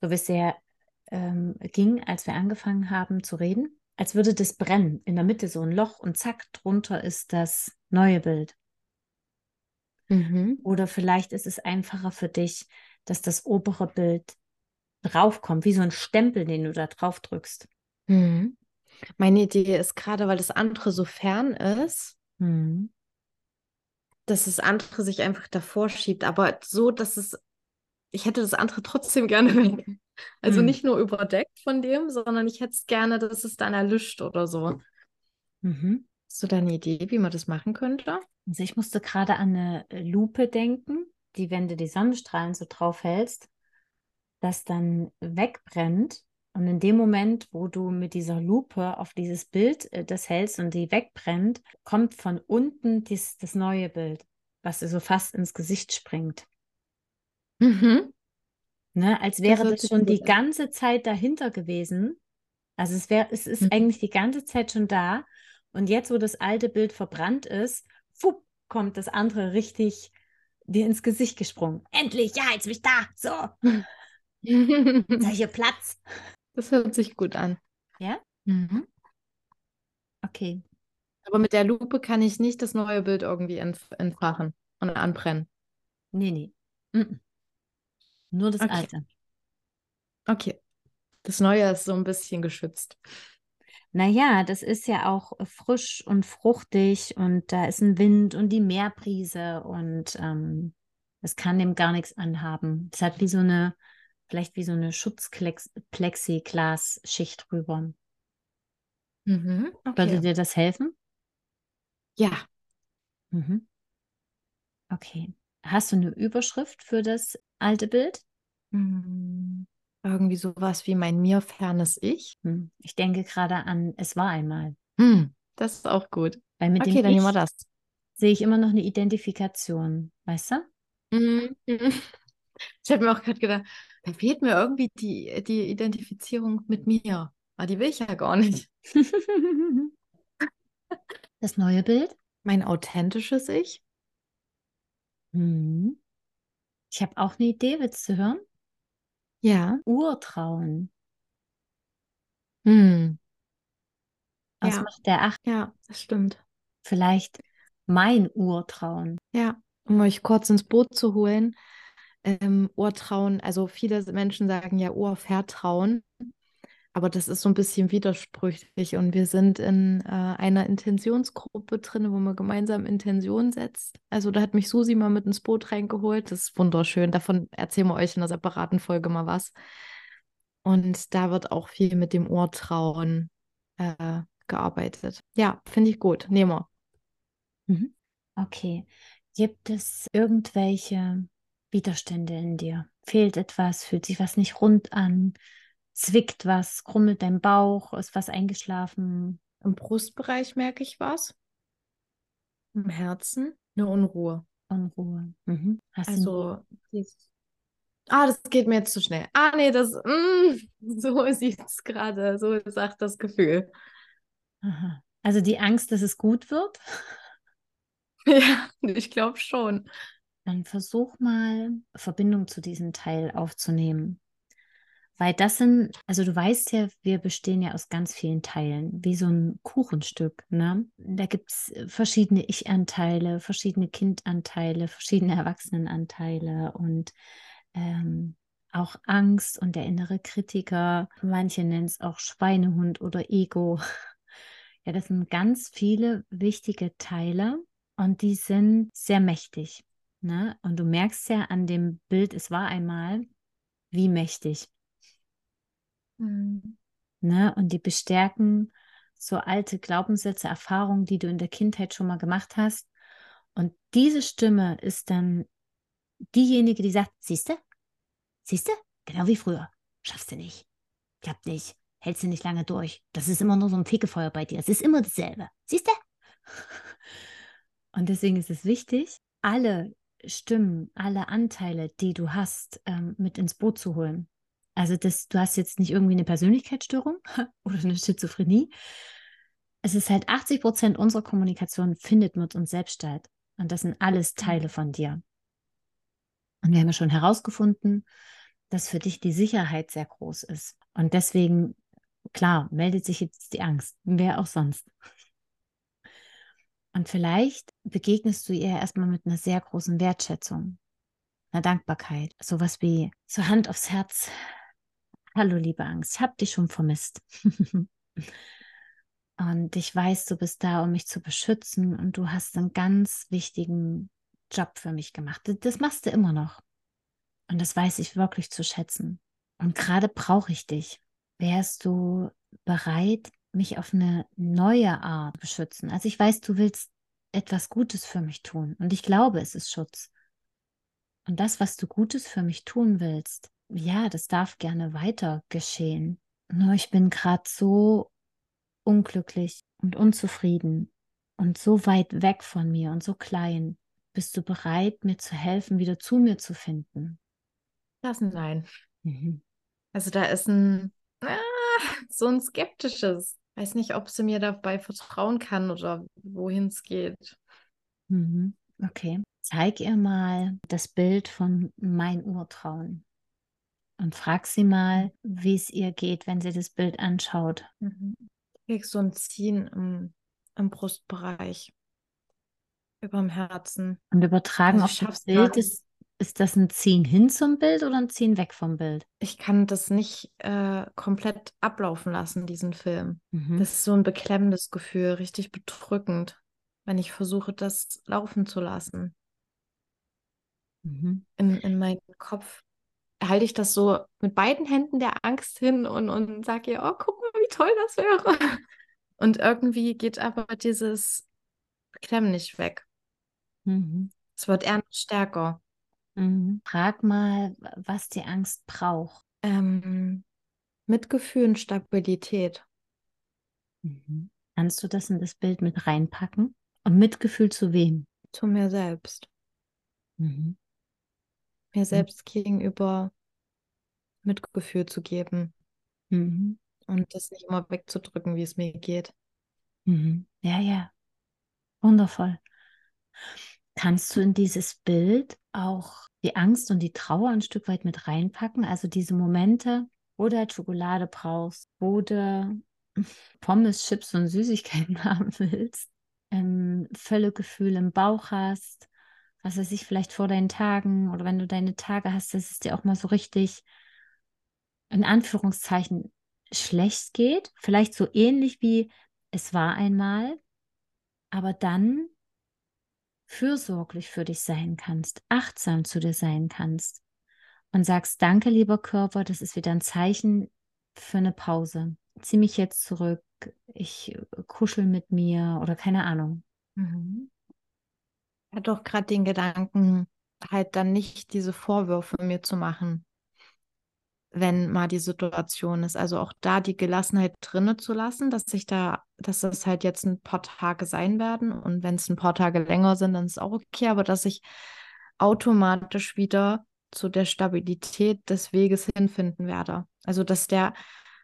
so wie ja ähm, ging, als wir angefangen haben zu reden, als würde das brennen. In der Mitte so ein Loch und zack, drunter ist das neue Bild. Mhm. Oder vielleicht ist es einfacher für dich, dass das obere Bild draufkommt, wie so ein Stempel, den du da drauf drückst. Mhm. Meine Idee ist gerade, weil das andere so fern ist, mhm. dass das andere sich einfach davor schiebt, aber so, dass es, ich hätte das andere trotzdem gerne weg. Also mhm. nicht nur überdeckt von dem, sondern ich hätte es gerne, dass es dann erlischt oder so. Mhm. Hast du da eine Idee, wie man das machen könnte? Also ich musste gerade an eine Lupe denken, die, wenn du die Sonnenstrahlen so drauf hältst, das dann wegbrennt. Und in dem Moment, wo du mit dieser Lupe auf dieses Bild äh, das hältst und die wegbrennt, kommt von unten dies, das neue Bild, was dir so fast ins Gesicht springt. Mhm. Ne? Als wäre das, sich schon die an. ganze Zeit dahinter gewesen. Also es wäre, es ist Mhm. eigentlich die ganze Zeit schon da. Und jetzt, wo das alte Bild verbrannt ist, fupp, kommt das andere richtig dir ins Gesicht gesprungen. Endlich, ja, jetzt bin ich da. So, jetzt habe hier Platz. Das hört sich gut an. Ja? Mhm. Okay. Aber mit der Lupe kann ich nicht das neue Bild irgendwie entf entfachen und anbrennen. Nee, nee. Mhm. Nur das Okay. alte. Okay. Das neue ist so ein bisschen geschützt. Naja, das ist ja auch frisch und fruchtig und da ist ein Wind und die Meerbrise und ähm, es kann dem gar nichts anhaben. Es hat wie so eine, vielleicht wie so eine Schutzplexiglas-Schicht drüber. Mhm. Würde Okay. dir das helfen? Ja. Mhm. Okay. Hast du eine Überschrift für das alte Bild? Hm, Irgendwie sowas wie mein mir fernes Ich. Hm. Ich denke gerade an Es war einmal. Hm, das ist auch gut. Weil mit Okay, dem dann nehmen wir das. sehe ich immer noch eine Identifikation, weißt du? Mhm. Ich habe mir auch gerade gedacht, da fehlt mir irgendwie die, die Identifizierung mit mir. Aber die will ich ja gar nicht. Das neue Bild? Mein authentisches Ich? Hm. Ich habe auch eine Idee, willst du hören? Ja. Urtrauen. Hm. Was Ja. macht der Acht? Ja, das stimmt. Vielleicht mein Urtrauen. Ja, um euch kurz ins Boot zu holen. Ähm, Urtrauen, also viele Menschen sagen ja Urvertrauen, aber das ist so ein bisschen widersprüchlich und wir sind in äh, einer Intentionsgruppe drin, wo man gemeinsam Intention setzt. Also da hat mich Susi mal mit ins Boot reingeholt, das ist wunderschön, davon erzählen wir euch in einer separaten Folge mal was. Und da wird auch viel mit dem Urtrauen äh, gearbeitet. Ja, finde ich gut, nehmen wir. Mhm. Okay. Gibt es irgendwelche Widerstände in dir? Fehlt etwas? Fühlt sich was nicht rund an? Zwickt was? Krummelt dein Bauch? Ist was eingeschlafen? Im Brustbereich merke ich was. Im Herzen eine Unruhe. Unruhe? Mhm. Also, ah, das geht mir jetzt zu schnell. Ah, nee, das, mm, so sieht es gerade, so sagt das Gefühl. Aha. Also die Angst, dass es gut wird? Ja, ich glaube schon. Dann versuch mal Verbindung zu diesem Teil aufzunehmen. Weil das sind, also du weißt ja, wir bestehen ja aus ganz vielen Teilen, wie so ein Kuchenstück. Ne? Da gibt es verschiedene Ich-Anteile, verschiedene Kindanteile, verschiedene Erwachsenenanteile und ähm, auch Angst und der innere Kritiker. Manche nennen es auch Schweinehund oder Ego. Ja, das sind ganz viele wichtige Teile und die sind sehr mächtig. Ne? Und du merkst ja an dem Bild, es war einmal, wie mächtig. Mhm. Ne? Und die bestärken so alte Glaubenssätze, Erfahrungen, die du in der Kindheit schon mal gemacht hast. Und diese Stimme ist dann diejenige, die sagt, siehste, siehste, genau wie früher, schaffst du nicht, klappt nicht, hältst du nicht lange durch. Das ist immer nur so ein Fegefeuer bei dir. Es ist immer dasselbe. Siehste? Und deswegen ist es wichtig, alle Stimmen, alle Anteile, die du hast, ähm, mit ins Boot zu holen. Also das, du hast jetzt nicht irgendwie eine Persönlichkeitsstörung oder eine Schizophrenie. Es ist halt 80 Prozent unserer Kommunikation findet mit uns selbst statt. Und das sind alles Teile von dir. Und wir haben ja schon herausgefunden, dass für dich die Sicherheit sehr groß ist. Und deswegen, klar, meldet sich jetzt die Angst. Wer auch sonst. Und vielleicht begegnest du ihr erstmal mit einer sehr großen Wertschätzung, einer Dankbarkeit. Sowas wie so Hand aufs Herz. Hallo, liebe Angst, ich habe dich schon vermisst. und ich weiß, du bist da, um mich zu beschützen und du hast einen ganz wichtigen Job für mich gemacht. Das machst du immer noch. Und das weiß ich wirklich zu schätzen. Und gerade brauche ich dich. Wärst du bereit, mich auf eine neue Art zu beschützen? Also ich weiß, du willst etwas Gutes für mich tun. Und ich glaube, es ist Schutz. Und das, was du Gutes für mich tun willst, ja, das darf gerne weiter geschehen. Nur ich bin gerade so unglücklich und unzufrieden und so weit weg von mir und so klein. Bist du bereit, mir zu helfen, wieder zu mir zu finden? Das nein. Mhm. Also da ist ein ah, so ein skeptisches. Weiß nicht, ob sie mir dabei vertrauen kann oder wohin es geht. Mhm. Okay. Zeig ihr mal das Bild von mein Urtrauen und frag sie mal, wie es ihr geht, wenn sie das Bild anschaut. Mhm. Ich krieg so ein Ziehen im, im Brustbereich, über dem Herzen. Und übertragen also auf das Bild ist, ist das ein Ziehen hin zum Bild oder ein Ziehen weg vom Bild? Ich kann das nicht äh, komplett ablaufen lassen, diesen Film. Mhm. Das ist so ein beklemmendes Gefühl, richtig bedrückend, wenn ich versuche, das laufen zu lassen. Mhm. In, in meinen Kopf halte ich das so mit beiden Händen der Angst hin und, und sage ihr, oh, guck mal, wie toll das wäre. Und irgendwie geht aber dieses Beklemmen nicht weg. Mhm. Es wird eher noch stärker. Mhm. Frag mal, was die Angst braucht. Ähm, Mitgefühl und Stabilität. Mhm. Kannst du das in das Bild mit reinpacken? Und Mitgefühl zu wem? Zu mir selbst. Mhm. Mir selbst gegenüber Mitgefühl zu geben. Mhm. Und das nicht immer wegzudrücken, wie es mir geht. Mhm. Ja, ja. Wundervoll. Kannst du in dieses Bild auch die Angst und die Trauer ein Stück weit mit reinpacken? Also diese Momente, wo du halt Schokolade brauchst, wo du Pommes, Chips und Süßigkeiten haben willst, ähm, Völlegefühl im Bauch hast, was weiß ich, vielleicht vor deinen Tagen oder wenn du deine Tage hast, dass es dir auch mal so richtig in Anführungszeichen schlecht geht, vielleicht so ähnlich wie es war einmal, aber dann fürsorglich für dich sein kannst, achtsam zu dir sein kannst und sagst, danke lieber Körper, das ist wieder ein Zeichen für eine Pause. Zieh mich jetzt zurück, ich kuschel mit mir oder keine Ahnung. Mhm. Hat doch gerade den Gedanken, halt dann nicht diese Vorwürfe mir zu machen wenn mal die Situation ist. Also auch da die Gelassenheit drinne zu lassen, dass sich da, dass das halt jetzt ein paar Tage sein werden. Und wenn es ein paar Tage länger sind, dann ist es auch okay, aber dass ich automatisch wieder zu der Stabilität des Weges hinfinden werde. Also dass der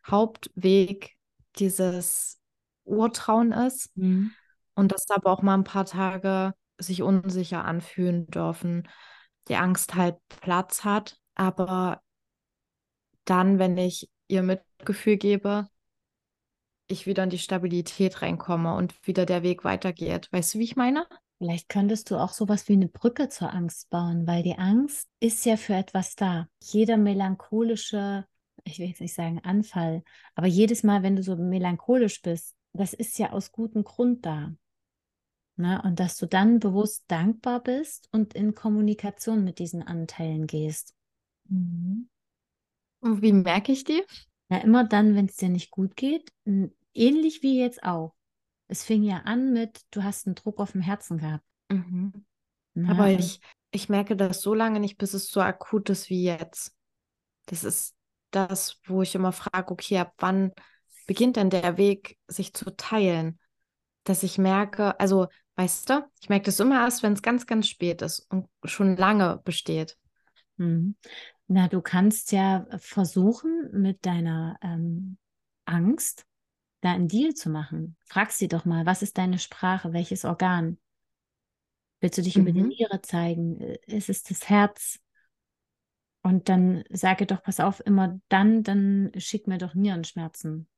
Hauptweg dieses Urtrauen ist mhm. und dass aber auch mal ein paar Tage sich unsicher anfühlen dürfen, die Angst halt Platz hat, aber dann, wenn ich ihr Mitgefühl gebe, ich wieder in die Stabilität reinkomme und wieder der Weg weitergeht. Weißt du, wie ich meine? Vielleicht könntest du auch sowas wie eine Brücke zur Angst bauen, weil die Angst ist ja für etwas da. Jeder melancholische, ich will jetzt nicht sagen Anfall, aber jedes Mal, wenn du so melancholisch bist, das ist ja aus gutem Grund da. Ne? Und dass du dann bewusst dankbar bist und in Kommunikation mit diesen Anteilen gehst. Mhm. Und wie merke ich die? Ja, immer dann, wenn es dir nicht gut geht. Ähnlich wie jetzt auch. Es fing ja an mit, du hast einen Druck auf dem Herzen gehabt. Mhm. Na, Aber ich, ich merke das so lange nicht, bis es so akut ist wie jetzt. Das ist das, wo ich immer frage, okay, ab wann beginnt denn der Weg, sich zu teilen? Dass ich merke, also, weißt du, ich merke das immer erst, wenn es ganz, ganz spät ist und schon lange besteht. Mhm. Na, du kannst ja versuchen, mit deiner ähm, Angst da einen Deal zu machen. Frag sie doch mal, was ist deine Sprache? Welches Organ? Willst du dich mhm. über die mhm. Niere zeigen? Ist es das Herz? Und dann sage doch, pass auf, immer dann, dann schick mir doch Nierenschmerzen.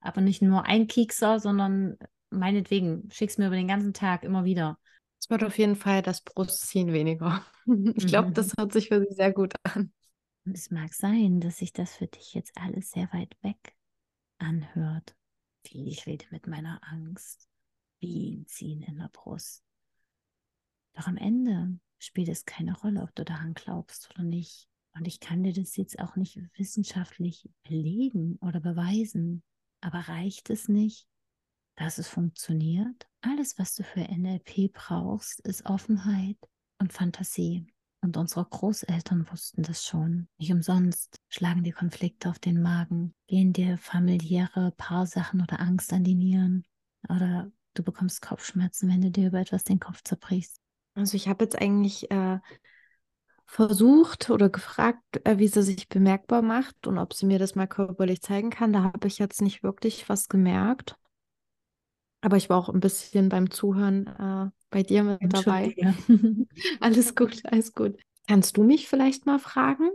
Aber nicht nur ein Kiekser, sondern meinetwegen, schick's mir über den ganzen Tag immer wieder. Es wird auf jeden Fall das Brustziehen weniger. Ich glaube, das hört sich für sie sehr gut an. Es mag sein, dass sich das für dich jetzt alles sehr weit weg anhört. Wie ich rede mit meiner Angst, wie ein Ziehen in der Brust. Doch am Ende spielt es keine Rolle, ob du daran glaubst oder nicht. Und ich kann dir das jetzt auch nicht wissenschaftlich belegen oder beweisen. Aber reicht es nicht, dass es funktioniert? Alles, was du für NLP brauchst, ist Offenheit und Fantasie. Und unsere Großeltern wussten das schon. Nicht umsonst schlagen die Konflikte auf den Magen, gehen dir familiäre Paarsachen oder Angst an die Nieren. Oder du bekommst Kopfschmerzen, wenn du dir über etwas den Kopf zerbrichst. Also ich habe jetzt eigentlich äh, versucht oder gefragt, äh, wie sie sich bemerkbar macht und ob sie mir das mal körperlich zeigen kann. Da habe ich jetzt nicht wirklich was gemerkt. Aber ich war auch ein bisschen beim Zuhören äh, bei dir mit dabei. alles gut, alles gut. Kannst du mich vielleicht mal fragen?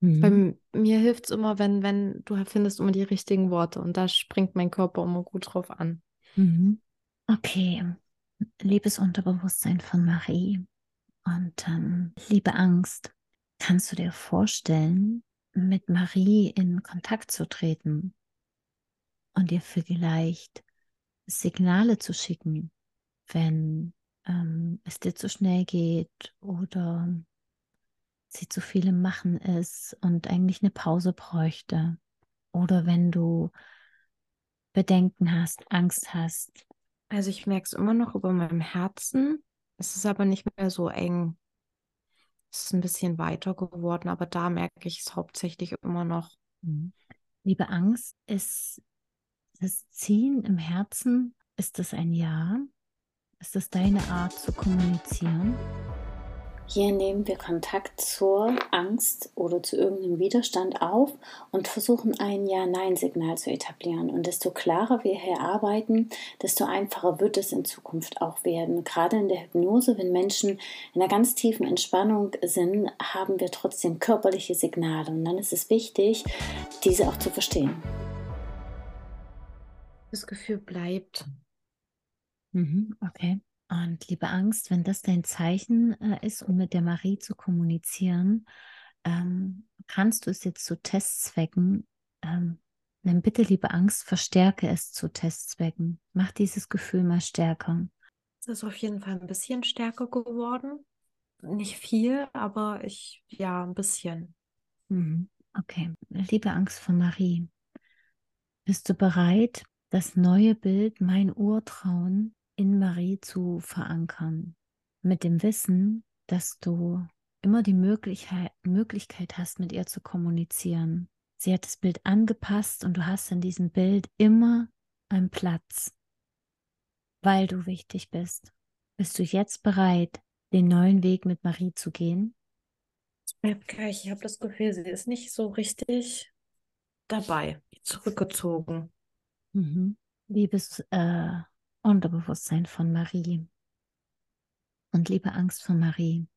Mhm. Bei mir hilft es immer, wenn, wenn du findest immer die richtigen Worte und da springt mein Körper immer gut drauf an. Mhm. Okay, liebes Unterbewusstsein von Marie und dann liebe Angst. Kannst du dir vorstellen, mit Marie in Kontakt zu treten und ihr vielleicht Signale zu schicken, wenn ähm, es dir zu schnell geht oder sie zu viel im Machen ist und eigentlich eine Pause bräuchte. Oder wenn du Bedenken hast, Angst hast. Also ich merke es immer noch über meinem Herzen. Es ist aber nicht mehr so eng. Es ist ein bisschen weiter geworden, aber da merke ich es hauptsächlich immer noch. Mhm. Liebe Angst, ist das Ziehen im Herzen, ist das ein Ja? Ist das deine Art zu kommunizieren? Hier nehmen wir Kontakt zur Angst oder zu irgendeinem Widerstand auf und versuchen ein Ja-Nein-Signal zu etablieren. Und desto klarer wir hier arbeiten, desto einfacher wird es in Zukunft auch werden. Gerade in der Hypnose, wenn Menschen in einer ganz tiefen Entspannung sind, haben wir trotzdem körperliche Signale. Und dann ist es wichtig, diese auch zu verstehen. Das Gefühl bleibt. Mhm, okay. Und liebe Angst, wenn das dein Zeichen äh, ist, um mit der Marie zu kommunizieren, ähm, kannst du es jetzt zu Testzwecken, ähm, nimm bitte, liebe Angst, verstärke es zu Testzwecken. Mach dieses Gefühl mal stärker. Es ist auf jeden Fall ein bisschen stärker geworden. Nicht viel, aber ich, ja, ein bisschen. Mhm. Okay, liebe Angst von Marie, bist du bereit, das neue Bild, mein Urtrauen, in Marie zu verankern. Mit dem Wissen, dass du immer die Möglichkeit, Möglichkeit hast, mit ihr zu kommunizieren. Sie hat das Bild angepasst und du hast in diesem Bild immer einen Platz, weil du wichtig bist. Bist du jetzt bereit, den neuen Weg mit Marie zu gehen? Ich habe das Gefühl, sie ist nicht so richtig dabei, zurückgezogen. Mhm. Liebes äh, Unterbewusstsein von Marie. Und liebe Angst von Marie.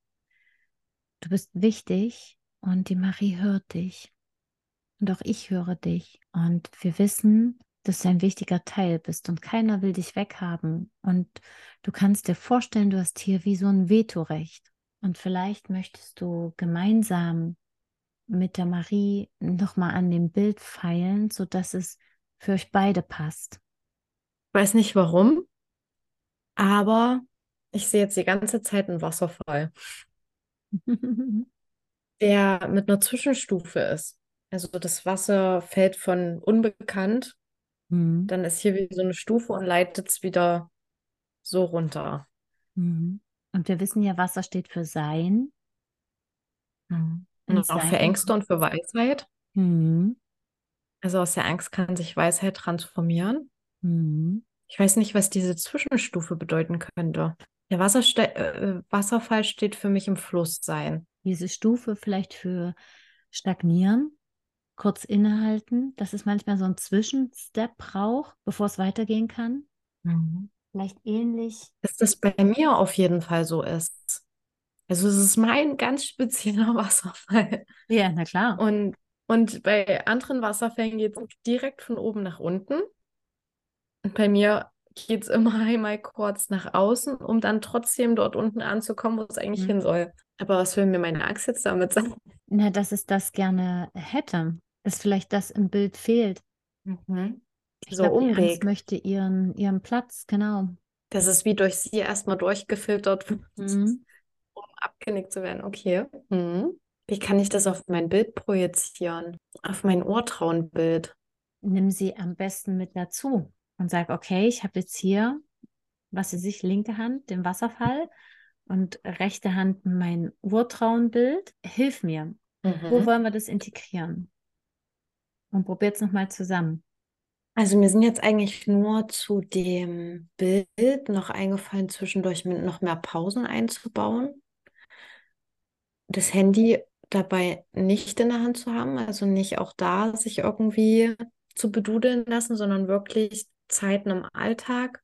Du bist wichtig und die Marie hört dich. Und auch ich höre dich. Und wir wissen, dass du ein wichtiger Teil bist und keiner will dich weghaben. Und du kannst dir vorstellen, du hast hier wie so ein Vetorecht. Und vielleicht möchtest du gemeinsam mit der Marie nochmal an dem Bild feilen, sodass es für euch beide passt weiß nicht warum, aber ich sehe jetzt die ganze Zeit einen Wasserfall, der mit einer Zwischenstufe ist. Also das Wasser fällt von unbekannt, mhm. dann ist hier wie so eine Stufe und leitet es wieder so runter. Mhm. Und wir wissen ja, Wasser steht für Sein. Mhm. Und, und auch für Ängste und für Weisheit. Mhm. Also aus der Angst kann sich Weisheit transformieren. Mhm. Ich weiß nicht, was diese Zwischenstufe bedeuten könnte. Der Wasserste äh, Wasserfall steht für mich im Fluss sein. Diese Stufe vielleicht für stagnieren, kurz innehalten, dass es manchmal so einen Zwischenstep braucht, bevor es weitergehen kann. Mhm. Vielleicht ähnlich. Dass das bei mir auf jeden Fall so ist. Also es ist mein ganz spezieller Wasserfall. Ja, na klar. Und, und bei anderen Wasserfällen geht es direkt von oben nach unten. Und bei mir geht es immer einmal kurz nach außen, um dann trotzdem dort unten anzukommen, wo es eigentlich mhm. hin soll. Aber was will mir meine Axt jetzt damit sagen? Na, dass es das gerne hätte, dass vielleicht das im Bild fehlt. Mhm. Ich so glaub, Umweg. möchte ihren, ihren Platz, genau. Das ist wie durch sie erstmal durchgefiltert, mhm. um abgenickt zu werden. Okay. Mhm. Wie kann ich das auf mein Bild projizieren? Auf mein Urtrauenbild? Nimm sie am besten mit dazu und sage, okay, ich habe jetzt hier, was sie sich, linke Hand, den Wasserfall und rechte Hand mein Urtrauenbild. Hilf mir. Mhm. Wo wollen wir das integrieren? Und probiert es nochmal zusammen. Also mir sind jetzt eigentlich nur zu dem Bild noch eingefallen, zwischendurch noch mehr Pausen einzubauen. das Handy dabei nicht in der Hand zu haben, also nicht auch da sich irgendwie zu bedudeln lassen, sondern wirklich Zeiten im Alltag,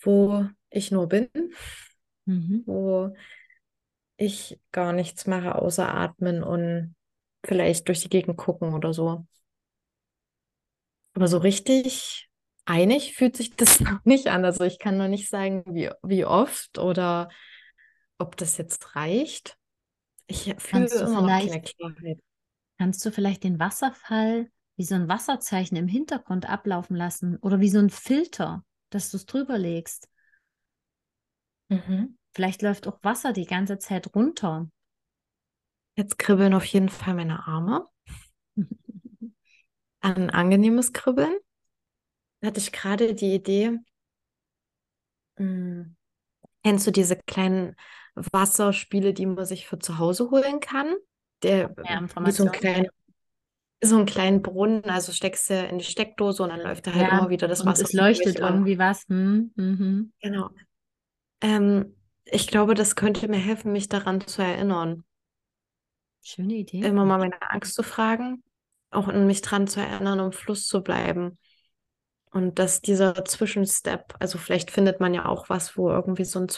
wo ich nur bin, Mhm. wo ich gar nichts mache, außer atmen und vielleicht durch die Gegend gucken oder so. Aber so richtig einig fühlt sich das noch nicht an. Also ich kann nur nicht sagen, wie, wie oft oder ob das jetzt reicht. Ich fühle Kannst du immer noch keine vielleicht, Klarheit. kannst du vielleicht den Wasserfall wie so ein Wasserzeichen im Hintergrund ablaufen lassen oder wie so ein Filter, dass du es drüber legst? Mhm. Vielleicht läuft auch Wasser die ganze Zeit runter. Jetzt kribbeln auf jeden Fall meine Arme. Ein angenehmes Kribbeln. Da hatte ich gerade die Idee, mh, kennst du diese kleinen Wasserspiele, die man sich für zu Hause holen kann? Der, Mehr wie so ein Informationen. klein, so einen kleinen Brunnen, also steckst du in die Steckdose und dann läuft da halt Ja, immer wieder das und Wasser es von leuchtet irgendwie was. Hm, mhm. Genau. Ähm, ich glaube, das könnte mir helfen, mich daran zu erinnern. Schöne Idee. Immer mal meine Angst zu fragen, auch an mich dran zu erinnern, um Fluss zu bleiben. Und dass dieser Zwischenstep, also vielleicht findet man ja auch was, wo irgendwie so ein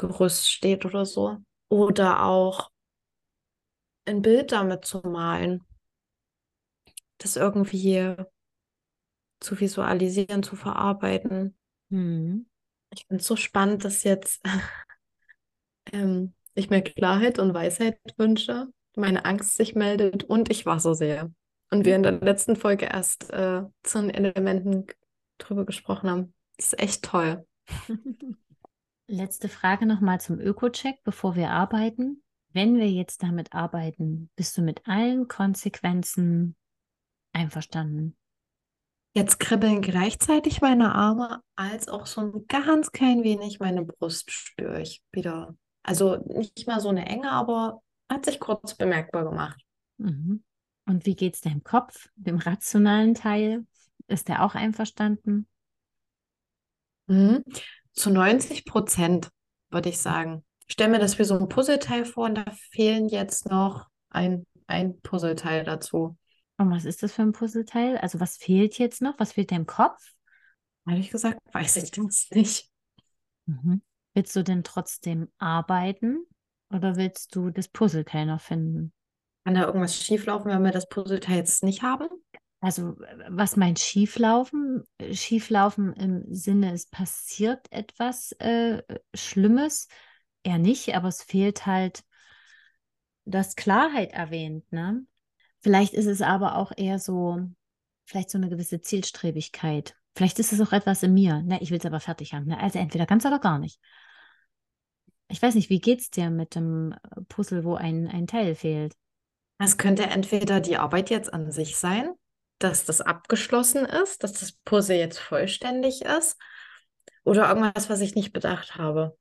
Zwischengerüst steht oder so. Oder auch ein Bild damit zu malen. Das irgendwie zu visualisieren, zu verarbeiten. Hm. Ich finde es so spannend, dass jetzt ähm, ich mir Klarheit und Weisheit wünsche, meine Angst sich meldet und ich Wasser sehe. Und wir in der letzten Folge erst äh, zu den Elementen drüber gesprochen haben. Das ist echt toll. Letzte Frage nochmal zum Öko-Check, bevor wir arbeiten. Wenn wir jetzt damit arbeiten, bist du mit allen Konsequenzen einverstanden? Jetzt kribbeln gleichzeitig meine Arme, als auch so ein ganz klein wenig meine Brust spüre ich wieder. Also nicht mal so eine Enge, aber hat sich kurz bemerkbar gemacht. Mhm. Und wie geht es deinem Kopf, dem rationalen Teil? Ist der auch einverstanden? Mhm. Zu 90 Prozent, würde ich sagen. Ich stelle mir das wie so ein Puzzleteil vor und da fehlen jetzt noch ein, ein Puzzleteil dazu. Und was ist das für ein Puzzleteil? Also was fehlt jetzt noch? Was fehlt deinem Kopf? Ehrlich gesagt, weiß ich das nicht. Mhm. Willst du denn trotzdem arbeiten oder willst du das Puzzleteil noch finden? Kann da irgendwas schieflaufen, wenn wir das Puzzleteil jetzt nicht haben? Also, was meint Schieflaufen? Schieflaufen im Sinne, es passiert etwas äh, Schlimmes? Eher nicht, aber es fehlt halt, du Klarheit erwähnt, ne? Vielleicht ist es aber auch eher so, vielleicht so eine gewisse Zielstrebigkeit. Vielleicht ist es auch etwas in mir. Ne, ich will es aber fertig haben. Ne? Also entweder ganz oder gar nicht. Ich weiß nicht, wie geht's dir mit dem Puzzle, wo ein, ein Teil fehlt? Es könnte entweder die Arbeit jetzt an sich sein, dass das abgeschlossen ist, dass das Puzzle jetzt vollständig ist, oder irgendwas, was ich nicht bedacht habe.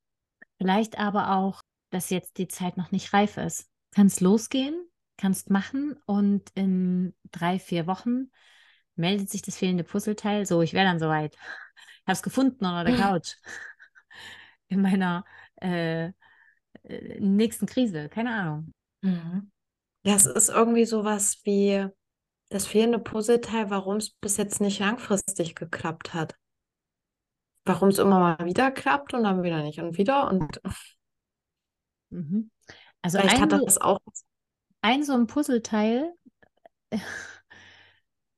Vielleicht aber auch, dass jetzt die Zeit noch nicht reif ist. Kannst losgehen, kannst machen und in drei, vier Wochen meldet sich das fehlende Puzzleteil. So, ich wäre dann soweit. Ich habe es gefunden unter der Couch. In meiner äh, äh, nächsten Krise. Keine Ahnung. Mhm. Ja, es ist irgendwie sowas wie das fehlende Puzzleteil, warum es bis jetzt nicht langfristig geklappt hat. Warum es immer mal wieder klappt und dann wieder nicht und wieder und Mhm. Also vielleicht hat ein, das auch. ein so ein Puzzleteil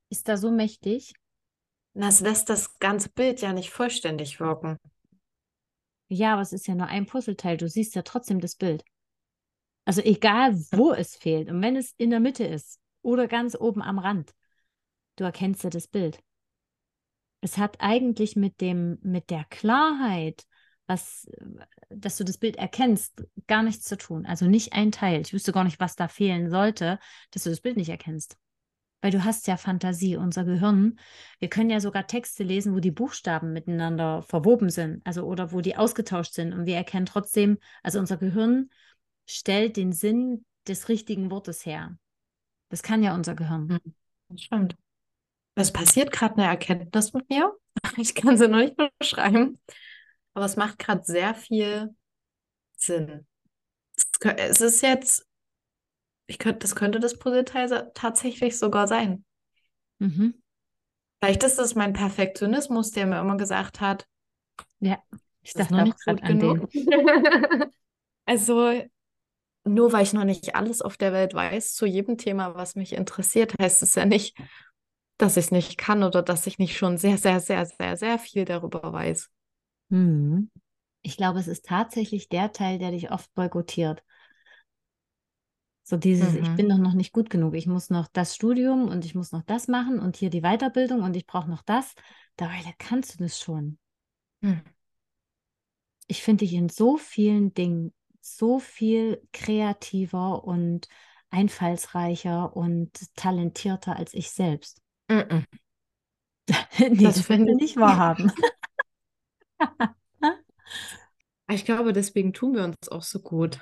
ist da so mächtig. Das lässt das ganze Bild ja nicht vollständig wirken. Ja, aber es ist ja nur ein Puzzleteil. Du siehst ja trotzdem das Bild. Also egal, wo es fehlt und wenn es in der Mitte ist oder ganz oben am Rand, du erkennst ja das Bild. Es hat eigentlich mit dem, mit der Klarheit, was, dass du das Bild erkennst, gar nichts zu tun. Also nicht ein Teil. Ich wüsste gar nicht, was da fehlen sollte, dass du das Bild nicht erkennst. Weil du hast ja Fantasie, unser Gehirn. Wir können ja sogar Texte lesen, wo die Buchstaben miteinander verwoben sind, also oder wo die ausgetauscht sind. Und wir erkennen trotzdem, also unser Gehirn stellt den Sinn des richtigen Wortes her. Das kann ja unser Gehirn. Hm, Das stimmt. Es passiert gerade eine Erkenntnis mit mir. Ich kann sie noch nicht beschreiben, aber es macht gerade sehr viel Sinn. es ist jetzt, ich könnte, das könnte das Puzzleteil tatsächlich sogar sein. Mhm. Vielleicht ist es mein Perfektionismus, der mir immer gesagt hat, Ja, ich dachte noch nicht gerade gut an den. genug. Also, nur weil ich noch nicht alles auf der Welt weiß zu jedem Thema, was mich interessiert, heißt es ja nicht, dass ich es nicht kann oder dass ich nicht schon sehr, sehr, sehr, sehr, sehr viel darüber weiß. Mhm. Ich glaube, es ist tatsächlich der Teil, der dich oft boykottiert. So dieses, ich Mhm. bin doch noch nicht gut genug. Ich muss noch das Studium und ich muss noch das machen und hier die Weiterbildung und ich brauche noch das. Dabei kannst du das schon. Hm. Ich finde dich in so vielen Dingen so viel kreativer und einfallsreicher und talentierter als ich selbst. Mhm. nee, Das das finde ich- nicht wahrhaben. Ich glaube, deswegen tun wir uns auch so gut.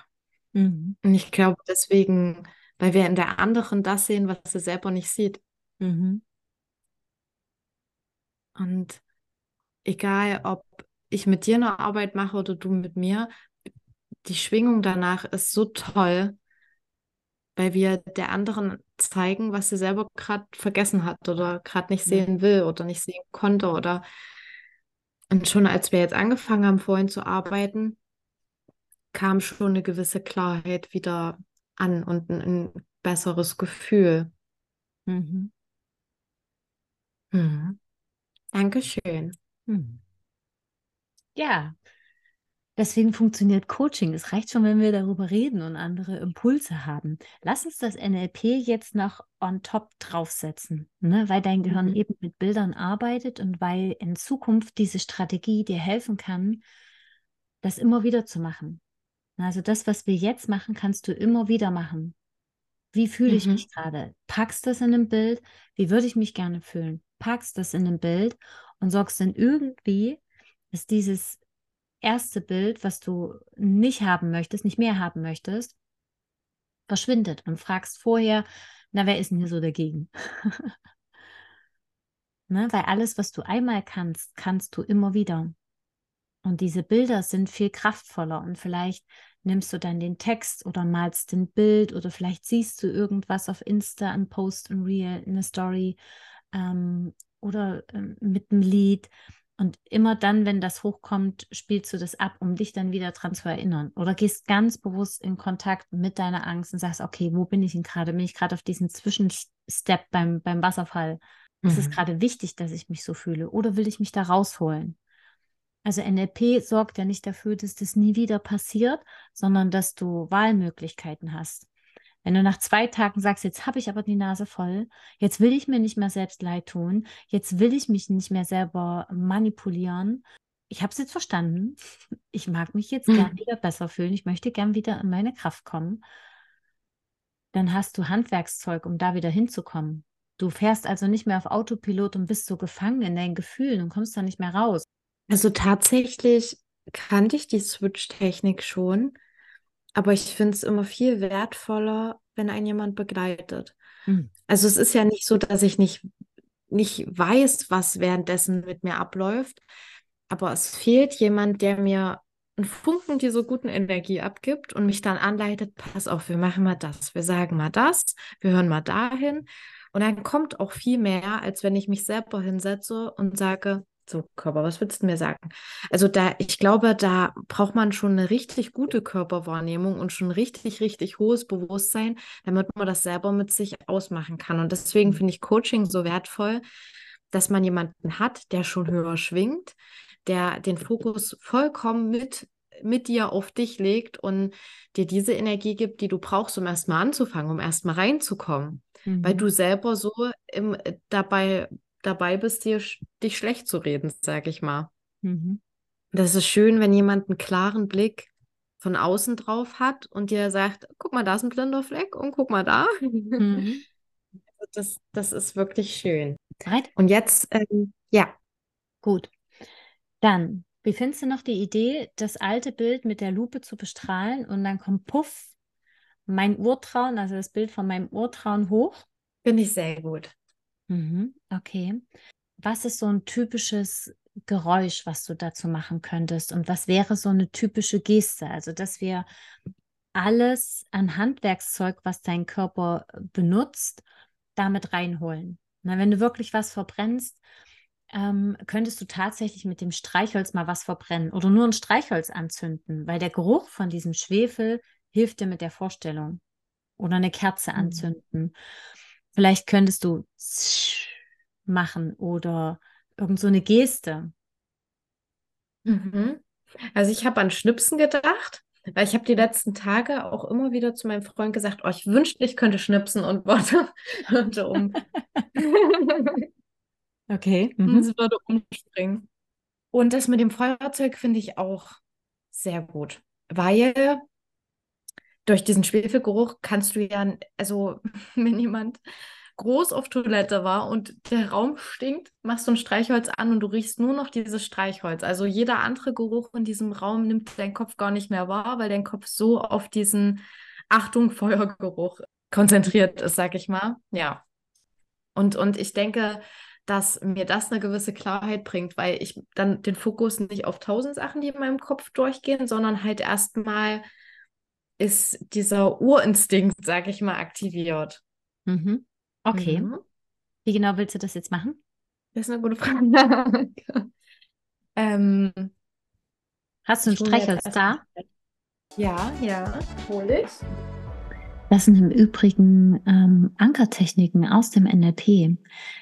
mhm. Und ich glaube, deswegen, weil wir in der anderen das sehen, was sie selber nicht sieht. Mhm. Und egal, ob ich mit dir eine Arbeit mache oder du mit mir, die Schwingung danach ist so toll, weil wir der anderen zeigen, was sie selber gerade vergessen hat oder gerade nicht sehen will oder nicht sehen konnte oder und schon als wir jetzt angefangen haben, vorhin zu arbeiten, kam schon eine gewisse Klarheit wieder an und ein, ein besseres Gefühl. Mhm. Mhm. Dankeschön. Mhm. Ja, deswegen funktioniert Coaching. Es reicht schon, wenn wir darüber reden und andere Impulse haben. Lass uns das NLP jetzt noch on top draufsetzen, ne? weil dein Gehirn Mhm. eben mit Bildern arbeitet und weil in Zukunft diese Strategie dir helfen kann, das immer wieder zu machen. Also das, was wir jetzt machen, kannst du immer wieder machen. Wie fühle ich Mhm. mich gerade? Packst das in einem Bild? Wie würde ich mich gerne fühlen? Packst das in einem Bild und sorgst dann irgendwie, dass dieses erste Bild, was du nicht haben möchtest, nicht mehr haben möchtest, verschwindet und fragst vorher, na, wer ist denn hier so dagegen? ne? Weil alles, was du einmal kannst, kannst du immer wieder. Und diese Bilder sind viel kraftvoller und vielleicht nimmst du dann den Text oder malst ein Bild oder vielleicht siehst du irgendwas auf Insta, ein Post, ein Reel, eine Story ähm, oder ähm, mit einem Lied. Und immer dann, wenn das hochkommt, spielst du das ab, um dich dann wieder dran zu erinnern. Oder gehst ganz bewusst in Kontakt mit deiner Angst und sagst, okay, wo bin ich denn gerade? Bin ich gerade auf diesem Zwischenstep beim, beim Wasserfall? Ist es Mhm. gerade wichtig, dass ich mich so fühle? Oder will ich mich da rausholen? Also NLP sorgt ja nicht dafür, dass das nie wieder passiert, sondern dass du Wahlmöglichkeiten hast. Wenn du nach zwei Tagen sagst, jetzt habe ich aber die Nase voll, jetzt will ich mir nicht mehr selbst leid tun, jetzt will ich mich nicht mehr selber manipulieren. Ich habe es jetzt verstanden. Ich mag mich jetzt gern wieder besser fühlen. Ich möchte gern wieder in meine Kraft kommen. Dann hast du Handwerkszeug, um da wieder hinzukommen. Du fährst also nicht mehr auf Autopilot und bist so gefangen in deinen Gefühlen und kommst da nicht mehr raus. Also tatsächlich kannte ich die Switch-Technik schon, aber ich finde es immer viel wertvoller, wenn ein jemand begleitet. Mhm. Also es ist ja nicht so, dass ich nicht, nicht weiß, was währenddessen mit mir abläuft, aber es fehlt jemand, der mir einen Funken dieser guten Energie abgibt und mich dann anleitet, pass auf, wir machen mal das, wir sagen mal das, wir hören mal dahin. Und dann kommt auch viel mehr, als wenn ich mich selber hinsetze und sage, so Körper, was willst du mir sagen? Also da, ich glaube, da braucht man schon eine richtig gute Körperwahrnehmung und schon richtig, richtig hohes Bewusstsein, damit man das selber mit sich ausmachen kann. Und desegen Mhm. finde ich Coaching so wertvoll, dass man jemanden hat, der schon höher schwingt, der den Fokus vollkommen mit, mit dir auf dich legt und dir diese Energie gibt, die du brauchst, um erstmal anzufangen, um erstmal reinzukommen. Weil Mhm. du selber so im, dabei, dabei bist, dir, dich schlecht zu reden, sag ich mal. Mhm. Das ist schön, wenn jemand einen klaren Blick von außen drauf hat und dir sagt, guck mal, da ist ein blinder Fleck und guck mal da. Mhm. Das, das ist wirklich schön. Right? Und jetzt, ähm, ja, Gut. Dann, wie findest du noch die Idee, das alte Bild mit der Lupe zu bestrahlen und dann kommt puff mein Urtrauen, also das Bild von meinem Urtrauen hoch? finde ich sehr gut. Mhm. Okay. Was ist so ein typisches Geräusch, was du dazu machen könntest? Und was wäre so eine typische Geste? Also, dass wir alles an Handwerkszeug, was dein Körper benutzt, damit reinholen. Na, wenn du wirklich was verbrennst, ähm, könntest du tatsächlich mit dem Streichholz mal was verbrennen oder nur ein Streichholz anzünden, weil der Geruch von diesem Schwefel hilft dir mit der Vorstellung. Oder eine Kerze mhm. Vielleicht könntest du machen oder irgend so eine Geste. Mhm. Also ich habe an Schnipsen gedacht, weil ich habe die letzten Tage auch immer wieder zu meinem Freund gesagt, oh, ich wünschte, ich könnte schnipsen und Worte um. okay. Mhm. Und sie würde umspringen. Und das mit dem Feuerzeug finde ich auch sehr gut, weil durch diesen Schwefelgeruch kannst du ja, also wenn jemand groß auf Toilette war und der Raum stinkt, machst du ein Streichholz an und du riechst nur noch dieses Streichholz. Also jeder andere Geruch in diesem Raum nimmt dein Kopf gar nicht mehr wahr, weil dein Kopf so auf diesen Achtung, Feuergeruch konzentriert ist, sag ich mal. Ja. Und, und ich denke, dass mir das eine gewisse Klarheit bringt, weil ich dann den Fokus nicht auf tausend Sachen, die in meinem Kopf durchgehen, sondern halt erstmal ist dieser Urinstinkt, sag ich mal, aktiviert. Mhm. Okay. Mhm. Wie genau willst du das jetzt machen? Das ist eine gute Frage. ähm, Hast du ein Streichholz da? Ja, ja, hol ich. Das sind im Übrigen ähm, Ankertechniken aus dem NLP.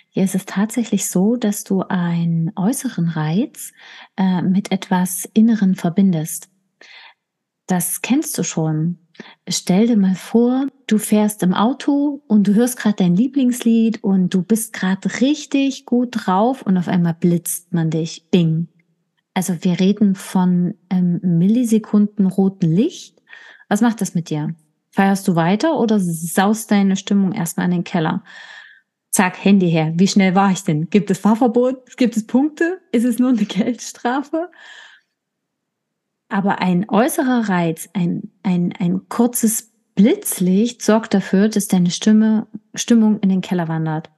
Hier ist es tatsächlich so, dass du einen äußeren Reiz äh, mit etwas Inneren verbindest. Das kennst du schon. Stell dir mal vor, du fährst im Auto und du hörst gerade dein Lieblingslied und du bist gerade richtig gut drauf und auf einmal blitzt man dich. Bing. Also wir reden von ähm, Millisekunden roten Licht. Was macht das mit dir? Feierst du weiter oder saust deine Stimmung erstmal in den Keller? Zack, Handy her. Wie schnell war ich denn? Gibt es Fahrverbot? Gibt es Punkte? Ist es nur eine Geldstrafe? Aber ein äußerer Reiz, ein, ein, ein kurzes Blitzlicht sorgt dafür, dass deine Stimme, Stimmung in den Keller wandert.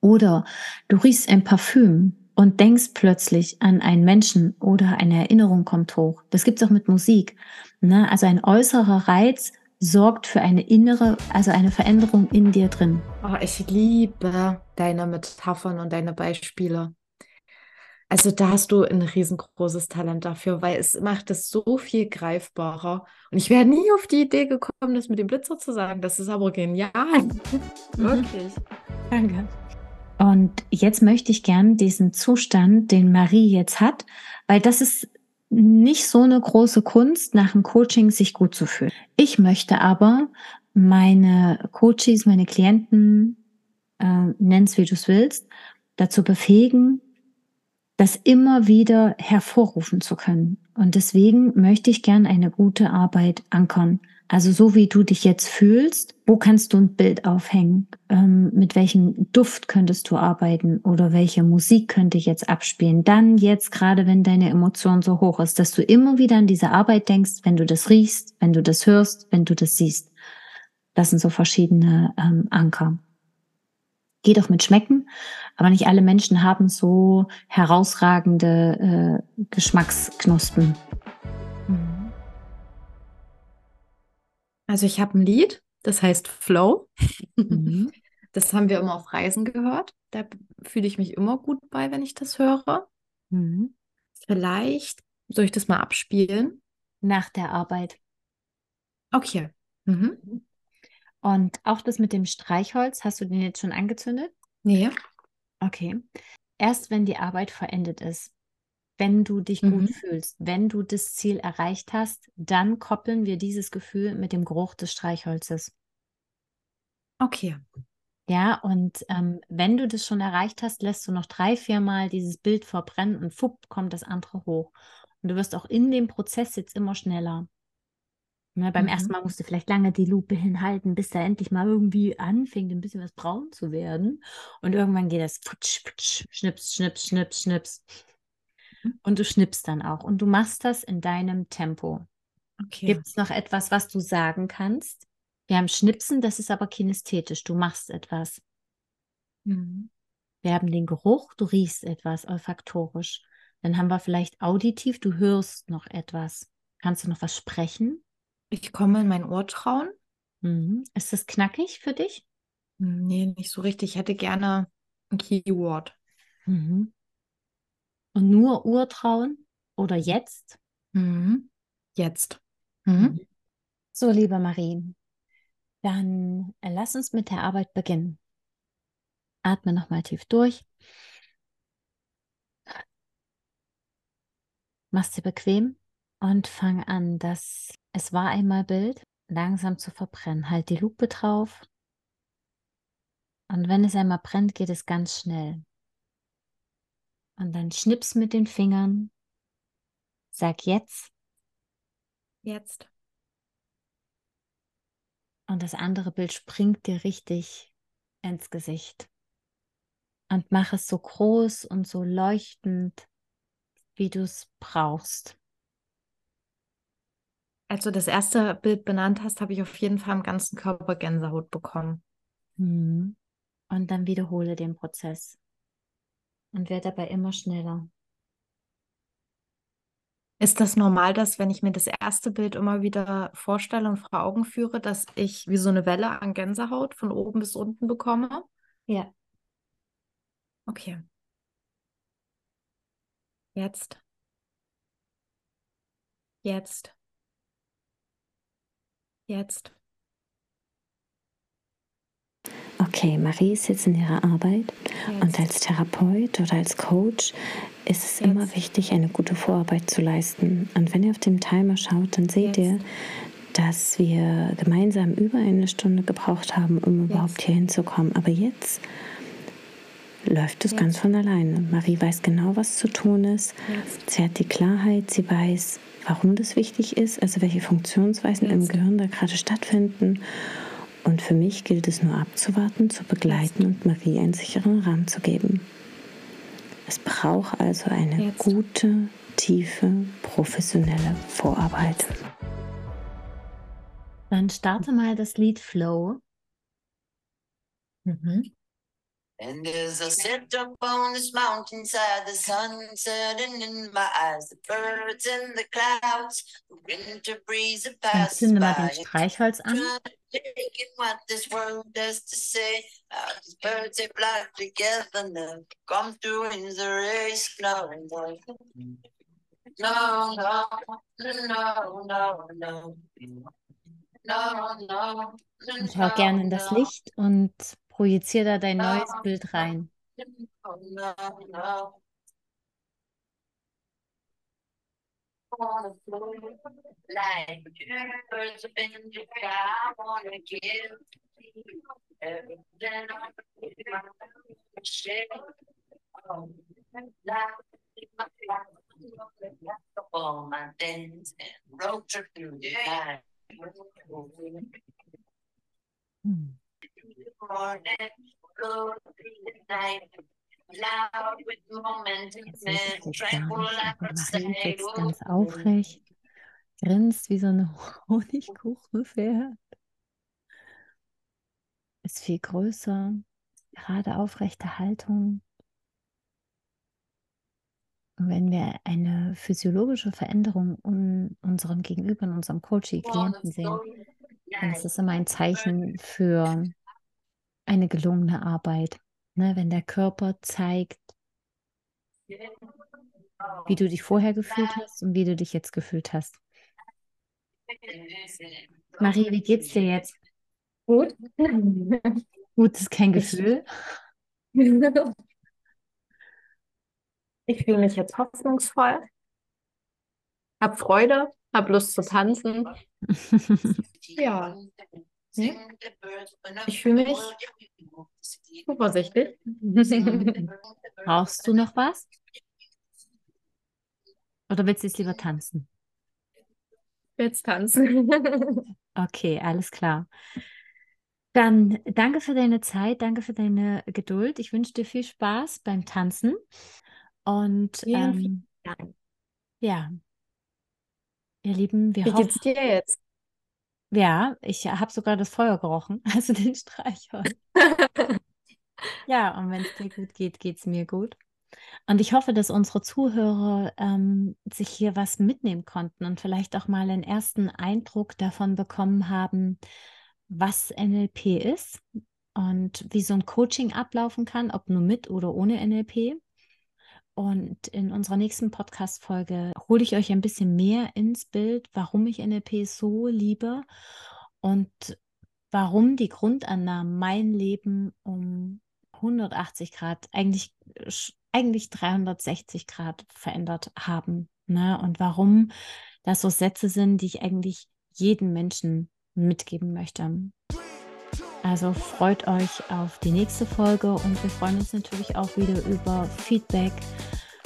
Oder du riechst ein Parfüm und denkst plötzlich an einen Menschen oder eine Erinnerung kommt hoch. Das gibt's auch mit Musik. Ne? Also ein äußerer Reiz sorgt für eine innere, also eine Veränderung in dir drin. Oh, ich liebe deine Metaphern und deine Beispiele. Also da hast du ein riesengroßes Talent dafür, weil es macht es so viel greifbarer. Und ich wäre nie auf die Idee gekommen, das mit dem Blitzer zu sagen. Das ist aber genial. Mhm. Wirklich. Danke. Und jetzt möchte ich gern diesen Zustand, den Marie jetzt hat, weil das ist nicht so eine große Kunst, nach dem Coaching sich gut zu fühlen. Ich möchte aber meine Coaches, meine Klienten, äh, nenn's wie du es willst, dazu befähigen, das immer wieder hervorrufen zu können. Und deswegen möchte ich gern eine gute Arbeit ankern. Also so wie du dich jetzt fühlst, wo kannst du ein Bild aufhängen? Ähm, mit welchem Duft könntest du arbeiten oder welche Musik könnte ich jetzt abspielen? Dann jetzt gerade, wenn deine Emotion so hoch ist, dass du immer wieder an diese Arbeit denkst, wenn du das riechst, wenn du das hörst, wenn du das siehst. Das sind so verschiedene ähm, Anker. Geht auch mit Schmecken, aber nicht alle Menschen haben so herausragende äh, Geschmacksknospen. Mhm. Also ich habe ein Lied, das heißt Flow. Mhm. Das haben wir immer auf Reisen gehört. Da fühle ich mich immer gut bei, wenn ich das höre. Mhm. Vielleicht soll ich das mal abspielen? Nach der Arbeit. Okay. Mhm. Und auch das mit dem Streichholz, hast du den jetzt schon angezündet? Nee. Okay. Erst wenn die Arbeit verendet ist, wenn du dich mhm. gut fühlst, wenn du das Ziel erreicht hast, dann koppeln wir dieses Gefühl mit dem Geruch des Streichholzes. Okay. Ja, und ähm, wenn du das schon erreicht hast, lässt du noch drei, vier Mal dieses Bild verbrennen und fupp, kommt das andere hoch. Und du wirst auch in dem Prozess jetzt immer schneller. Ne, beim mhm. ersten Mal musst du vielleicht lange die Lupe hinhalten, bis da endlich mal irgendwie anfängt, ein bisschen was braun zu werden. Und irgendwann geht das futsch, futsch, schnips, schnips, schnips, schnips. Mhm. Und du schnippst dann auch. Und du machst das in deinem Tempo. Okay. Gibt es noch etwas, was du sagen kannst? Wir haben Schnipsen, das ist aber kinästhetisch. Du machst etwas. Mhm. Wir haben den Geruch, du riechst etwas olfaktorisch. Dann haben wir vielleicht auditiv, du hörst noch etwas. Kannst du noch was sprechen? Ich komme in mein Urtrauen. Mhm. Ist das knackig für dich? Nee, nicht so richtig. Ich hätte gerne ein Keyword. Mhm. Und nur Urtrauen oder jetzt? Mhm. Jetzt. Mhm. So, liebe Marie, dann äh, lass uns mit der Arbeit beginnen. Atme nochmal tief durch. Mach's dir bequem und fang an, das Es war einmal Bild langsam zu verbrennen. Halt die Lupe drauf. Und wenn es einmal brennt, geht es ganz schnell. Und dann schnips mit den Fingern. Sag jetzt. Jetzt. Und das andere Bild springt dir richtig ins Gesicht. Und mach es so groß und so leuchtend, wie du es brauchst. Als du das erste Bild benannt hast, habe ich auf jeden Fall im ganzen Körper Gänsehaut bekommen. Mhm. Und dann wiederhole den Prozess. Und werde dabei immer schneller. Ist das normal, dass wenn ich mir das erste Bild immer wieder vorstelle und vor Augen führe, dass ich wie so eine Welle an Gänsehaut von oben bis unten bekomme? Ja. Okay. Jetzt. Jetzt. Jetzt. Okay, Marie ist jetzt in ihrer Arbeit und Jetzt. als Therapeut oder als Coach ist es immer Jetzt. wichtig, eine gute Vorarbeit zu leisten. Und wenn ihr auf dem Timer schaut, dann seht Jetzt. ihr, dass wir gemeinsam über eine Stunde gebraucht haben, um überhaupt hier hinzukommen. Aber jetzt läuft es ganz von alleine. Marie weiß genau, was zu tun ist. Sie hat die Klarheit, sie weiß, warum das wichtig ist, also welche Funktionsweisen im Jetzt. Gehirn da gerade stattfinden. Und für mich gilt es nur abzuwarten, zu begleiten und Marie einen sicheren Rahmen zu geben. Es braucht also eine Jetzt. gute, tiefe, professionelle Vorarbeit. Dann starte mal das Lied Flow. Mhm. And as I sit up on this mountainside, the sun setting in my eyes, the birds in the clouds, the winter breeze Dann passes zünde mal by. den Streichholz an. To in what this world has to say. How these birds they fly together now, come through in the race, no, no. No, no, no, no, no. No, no, Und schau gerne in das Licht und projiziere da dein neues Bild rein. Hm. Sitzt ganz aufrecht, grinst wie so eine Honigkuchenpferd. Ist viel größer, gerade aufrechte Haltung. Und wenn wir eine physiologische Veränderung in unserem Gegenüber, in unserem Coaching, Klienten sehen, dann ist das immer ein Zeichen für eine gelungene Arbeit. Ne, wenn der Körper zeigt, wie du dich vorher gefühlt hast und wie du dich jetzt gefühlt hast. Marie, wie geht's dir jetzt? Gut. Gut, ist kein Gefühl. Ich fühle mich jetzt hoffnungsvoll, hab Freude, hab Lust zu tanzen. Ja. Ich fühle mich zuversichtlich. Brauchst du noch was? Oder willst du jetzt lieber tanzen? Jetzt tanzen. Okay, alles klar. Dann danke für deine Zeit, danke für deine Geduld. Ich wünsche dir viel Spaß beim Tanzen. Und ähm, ja, ihr Lieben, wir Wie hoffen, geht's dir jetzt? Ja, ich habe sogar das Feuer gerochen, also den Streichholz. Ja, und wenn es dir gut geht, geht es mir gut. Und ich hoffe, dass unsere Zuhörer ähm, sich hier was mitnehmen konnten und vielleicht auch mal einen ersten Eindruck davon bekommen haben, was NLP ist und wie so ein Coaching ablaufen kann, ob nur mit oder ohne NLP. Und in unserer nächsten Podcast-Folge hole ich euch ein bisschen mehr ins Bild, warum ich NLP so liebe und warum die Grundannahmen mein Leben um 180 Grad, eigentlich, eigentlich 360 Grad verändert haben. Ne? Und warum das so Sätze sind, die ich eigentlich jedem Menschen mitgeben möchte. Also freut euch auf die nächste Folge und wir freuen uns natürlich auch wieder über Feedback.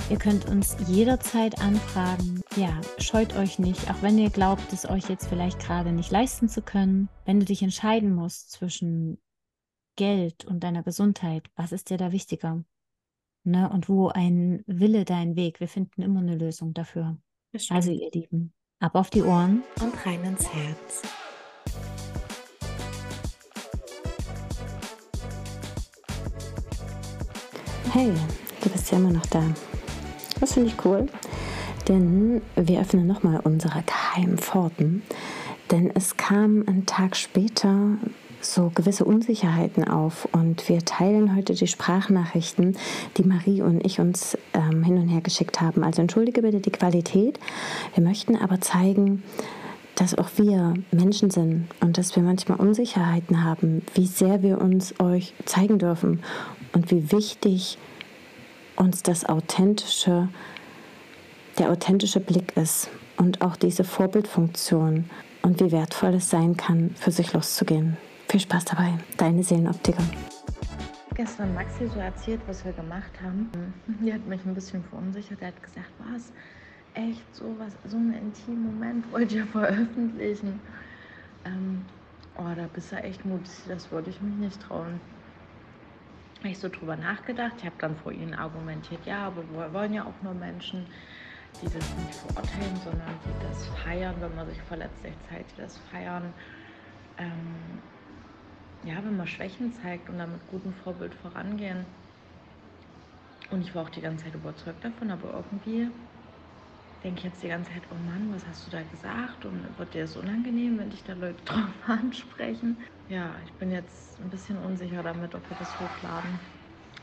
Ihr könnt uns jederzeit anfragen. Ja, scheut euch nicht, auch wenn ihr glaubt, es euch jetzt vielleicht gerade nicht leisten zu können. Wenn du dich entscheiden musst zwischen Geld und deiner Gesundheit, was ist dir da wichtiger? Ne? Und wo ein Wille dein Weg? Wir finden immer eine Lösung dafür. Also ihr Lieben, ab auf die Ohren und rein ins Herz. Hey, du bist ja immer noch da. Das finde ich cool, denn wir öffnen nochmal unsere geheimen Pforten. Denn es kam einen Tag später so gewisse Unsicherheiten auf und wir teilen heute die Sprachnachrichten, die Marie und ich uns ähm, hin und her geschickt haben. Also entschuldige bitte die Qualität. Wir möchten aber zeigen, dass auch wir Menschen sind und dass wir manchmal Unsicherheiten haben, wie sehr wir uns euch zeigen dürfen und wie wichtig uns das authentische, der authentische Blick ist und auch diese Vorbildfunktion und wie wertvoll es sein kann, für sich loszugehen. Viel Spaß dabei, deine Seelenoptiker. Gestern Maxi so erzählt, was wir gemacht haben. Die hat mich ein bisschen verunsichert. Er hat gesagt, was? Echt so was, so einen intimen Moment wollt ihr veröffentlichen? Ähm, oh, da bist du echt mutig. Das würde ich mich nicht trauen ich so drüber nachgedacht. Ich habe dann vor ihnen argumentiert, ja, aber wir wollen ja auch nur Menschen, die das nicht verurteilen, sondern die das feiern, wenn man sich verletzt, Zeit, die das feiern. Ähm, ja, wenn man Schwächen zeigt und dann mit gutem Vorbild vorangehen. Und ich war auch die ganze Zeit überzeugt davon, aber irgendwie denke ich jetzt die ganze Zeit, oh Mann, was hast du da gesagt? Und wird dir das unangenehm, wenn dich da Leute drauf ansprechen? Ja, ich bin jetzt ein bisschen unsicher damit, ob wir das hochladen.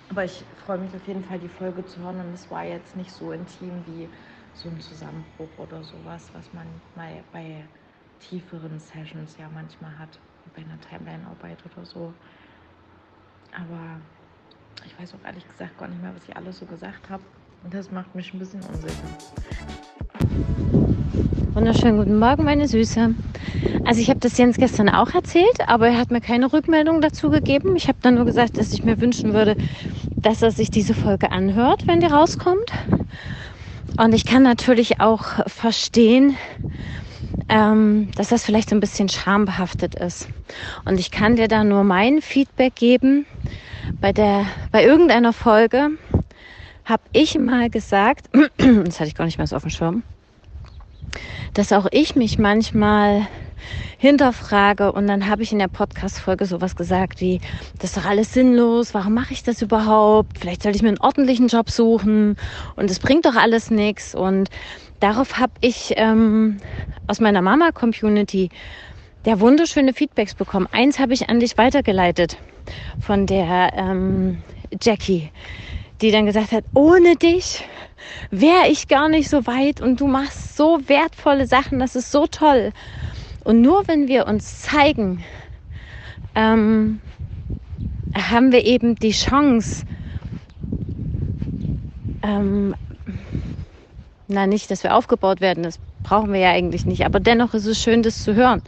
Aber ich freue mich auf jeden Fall, die Folge zu hören. Und es war jetzt nicht so intim wie so ein Zusammenbruch oder sowas, was man mal bei tieferen Sessions ja manchmal hat, bei einer Timeline-Arbeit oder so. Aber ich weiß auch ehrlich gesagt gar nicht mehr, was ich alles so gesagt habe. Und das macht mich ein bisschen unsicher. Wunderschönen guten Morgen, meine Süße. Also ich habe das Jens gestern auch erzählt, aber er hat mir keine Rückmeldung dazu gegeben. Ich habe dann nur gesagt, dass ich mir wünschen würde, dass er sich diese Folge anhört, wenn die rauskommt. Und ich kann natürlich auch verstehen, ähm, dass das vielleicht so ein bisschen schambehaftet ist. Und ich kann dir da nur mein Feedback geben. Bei der, bei irgendeiner Folge habe ich mal gesagt, das hatte ich gar nicht mehr so auf dem Schirm, dass auch ich mich manchmal hinterfrage und dann habe ich in der Podcast-Folge sowas gesagt wie, das ist doch alles sinnlos, warum mache ich das überhaupt? Vielleicht sollte ich mir einen ordentlichen Job suchen und es bringt doch alles nichts. Und darauf habe ich ähm, aus meiner Mama-Community der wunderschöne Feedbacks bekommen. Eins habe ich an dich weitergeleitet von der ähm, Jackie die dann gesagt hat, ohne dich wäre ich gar nicht so weit und du machst so wertvolle Sachen, das ist so toll. Und nur wenn wir uns zeigen, ähm, haben wir eben die Chance, ähm, na nicht, dass wir aufgebaut werden, das brauchen wir ja eigentlich nicht. Aber dennoch ist es schön, das zu hören.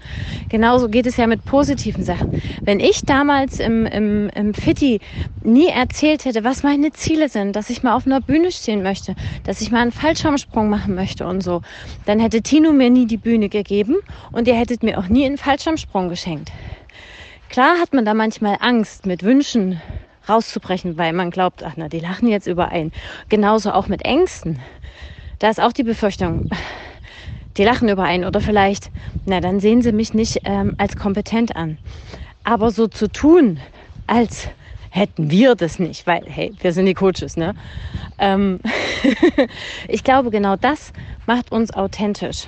Genauso geht es ja mit positiven Sachen. Wenn ich damals im, im, im Fitti nie erzählt hätte, was meine Ziele sind, dass ich mal auf einer Bühne stehen möchte, dass ich mal einen Fallschirmsprung machen möchte und so, dann hätte Tino mir nie die Bühne gegeben und ihr hättet mir auch nie einen Fallschirmsprung geschenkt. Klar hat man da manchmal Angst mit Wünschen rauszubrechen, weil man glaubt, ach na, die lachen jetzt überein. Genauso auch mit Ängsten. Da ist auch die Befürchtung, die lachen über einen oder vielleicht, na, dann sehen sie mich nicht ähm, als kompetent an. Aber so zu tun, als hätten wir das nicht, weil, hey, wir sind die Coaches, ne? Ähm ich glaube, genau das macht uns authentisch.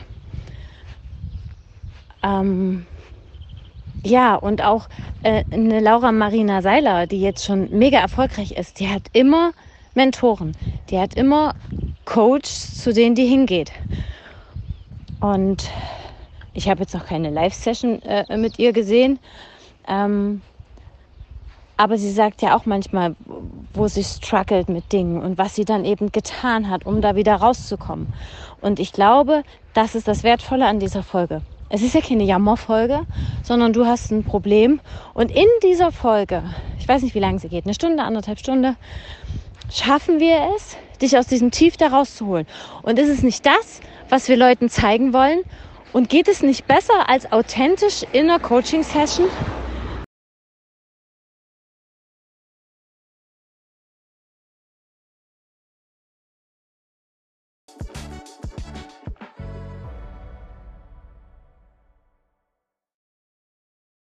Ähm ja, und auch äh, eine Laura Marina Seiler, die jetzt schon mega erfolgreich ist, die hat immer Mentoren, die hat immer Coaches, zu denen die hingeht. Und ich habe jetzt noch keine Live-Session äh, mit ihr gesehen. Ähm, aber sie sagt ja auch manchmal, wo sie struggelt mit Dingen und was sie dann eben getan hat, um da wieder rauszukommen. Und ich glaube, das ist das Wertvolle an dieser Folge. Es ist ja keine Jammerfolge, sondern du hast ein Problem. Und in dieser Folge, ich weiß nicht, wie lange sie geht, eine Stunde, anderthalb Stunde, schaffen wir es, dich aus diesem Tief da rauszuholen. Und ist es nicht das, was wir Leuten zeigen wollen? Und geht es nicht besser als authentisch in einer Coaching-Session?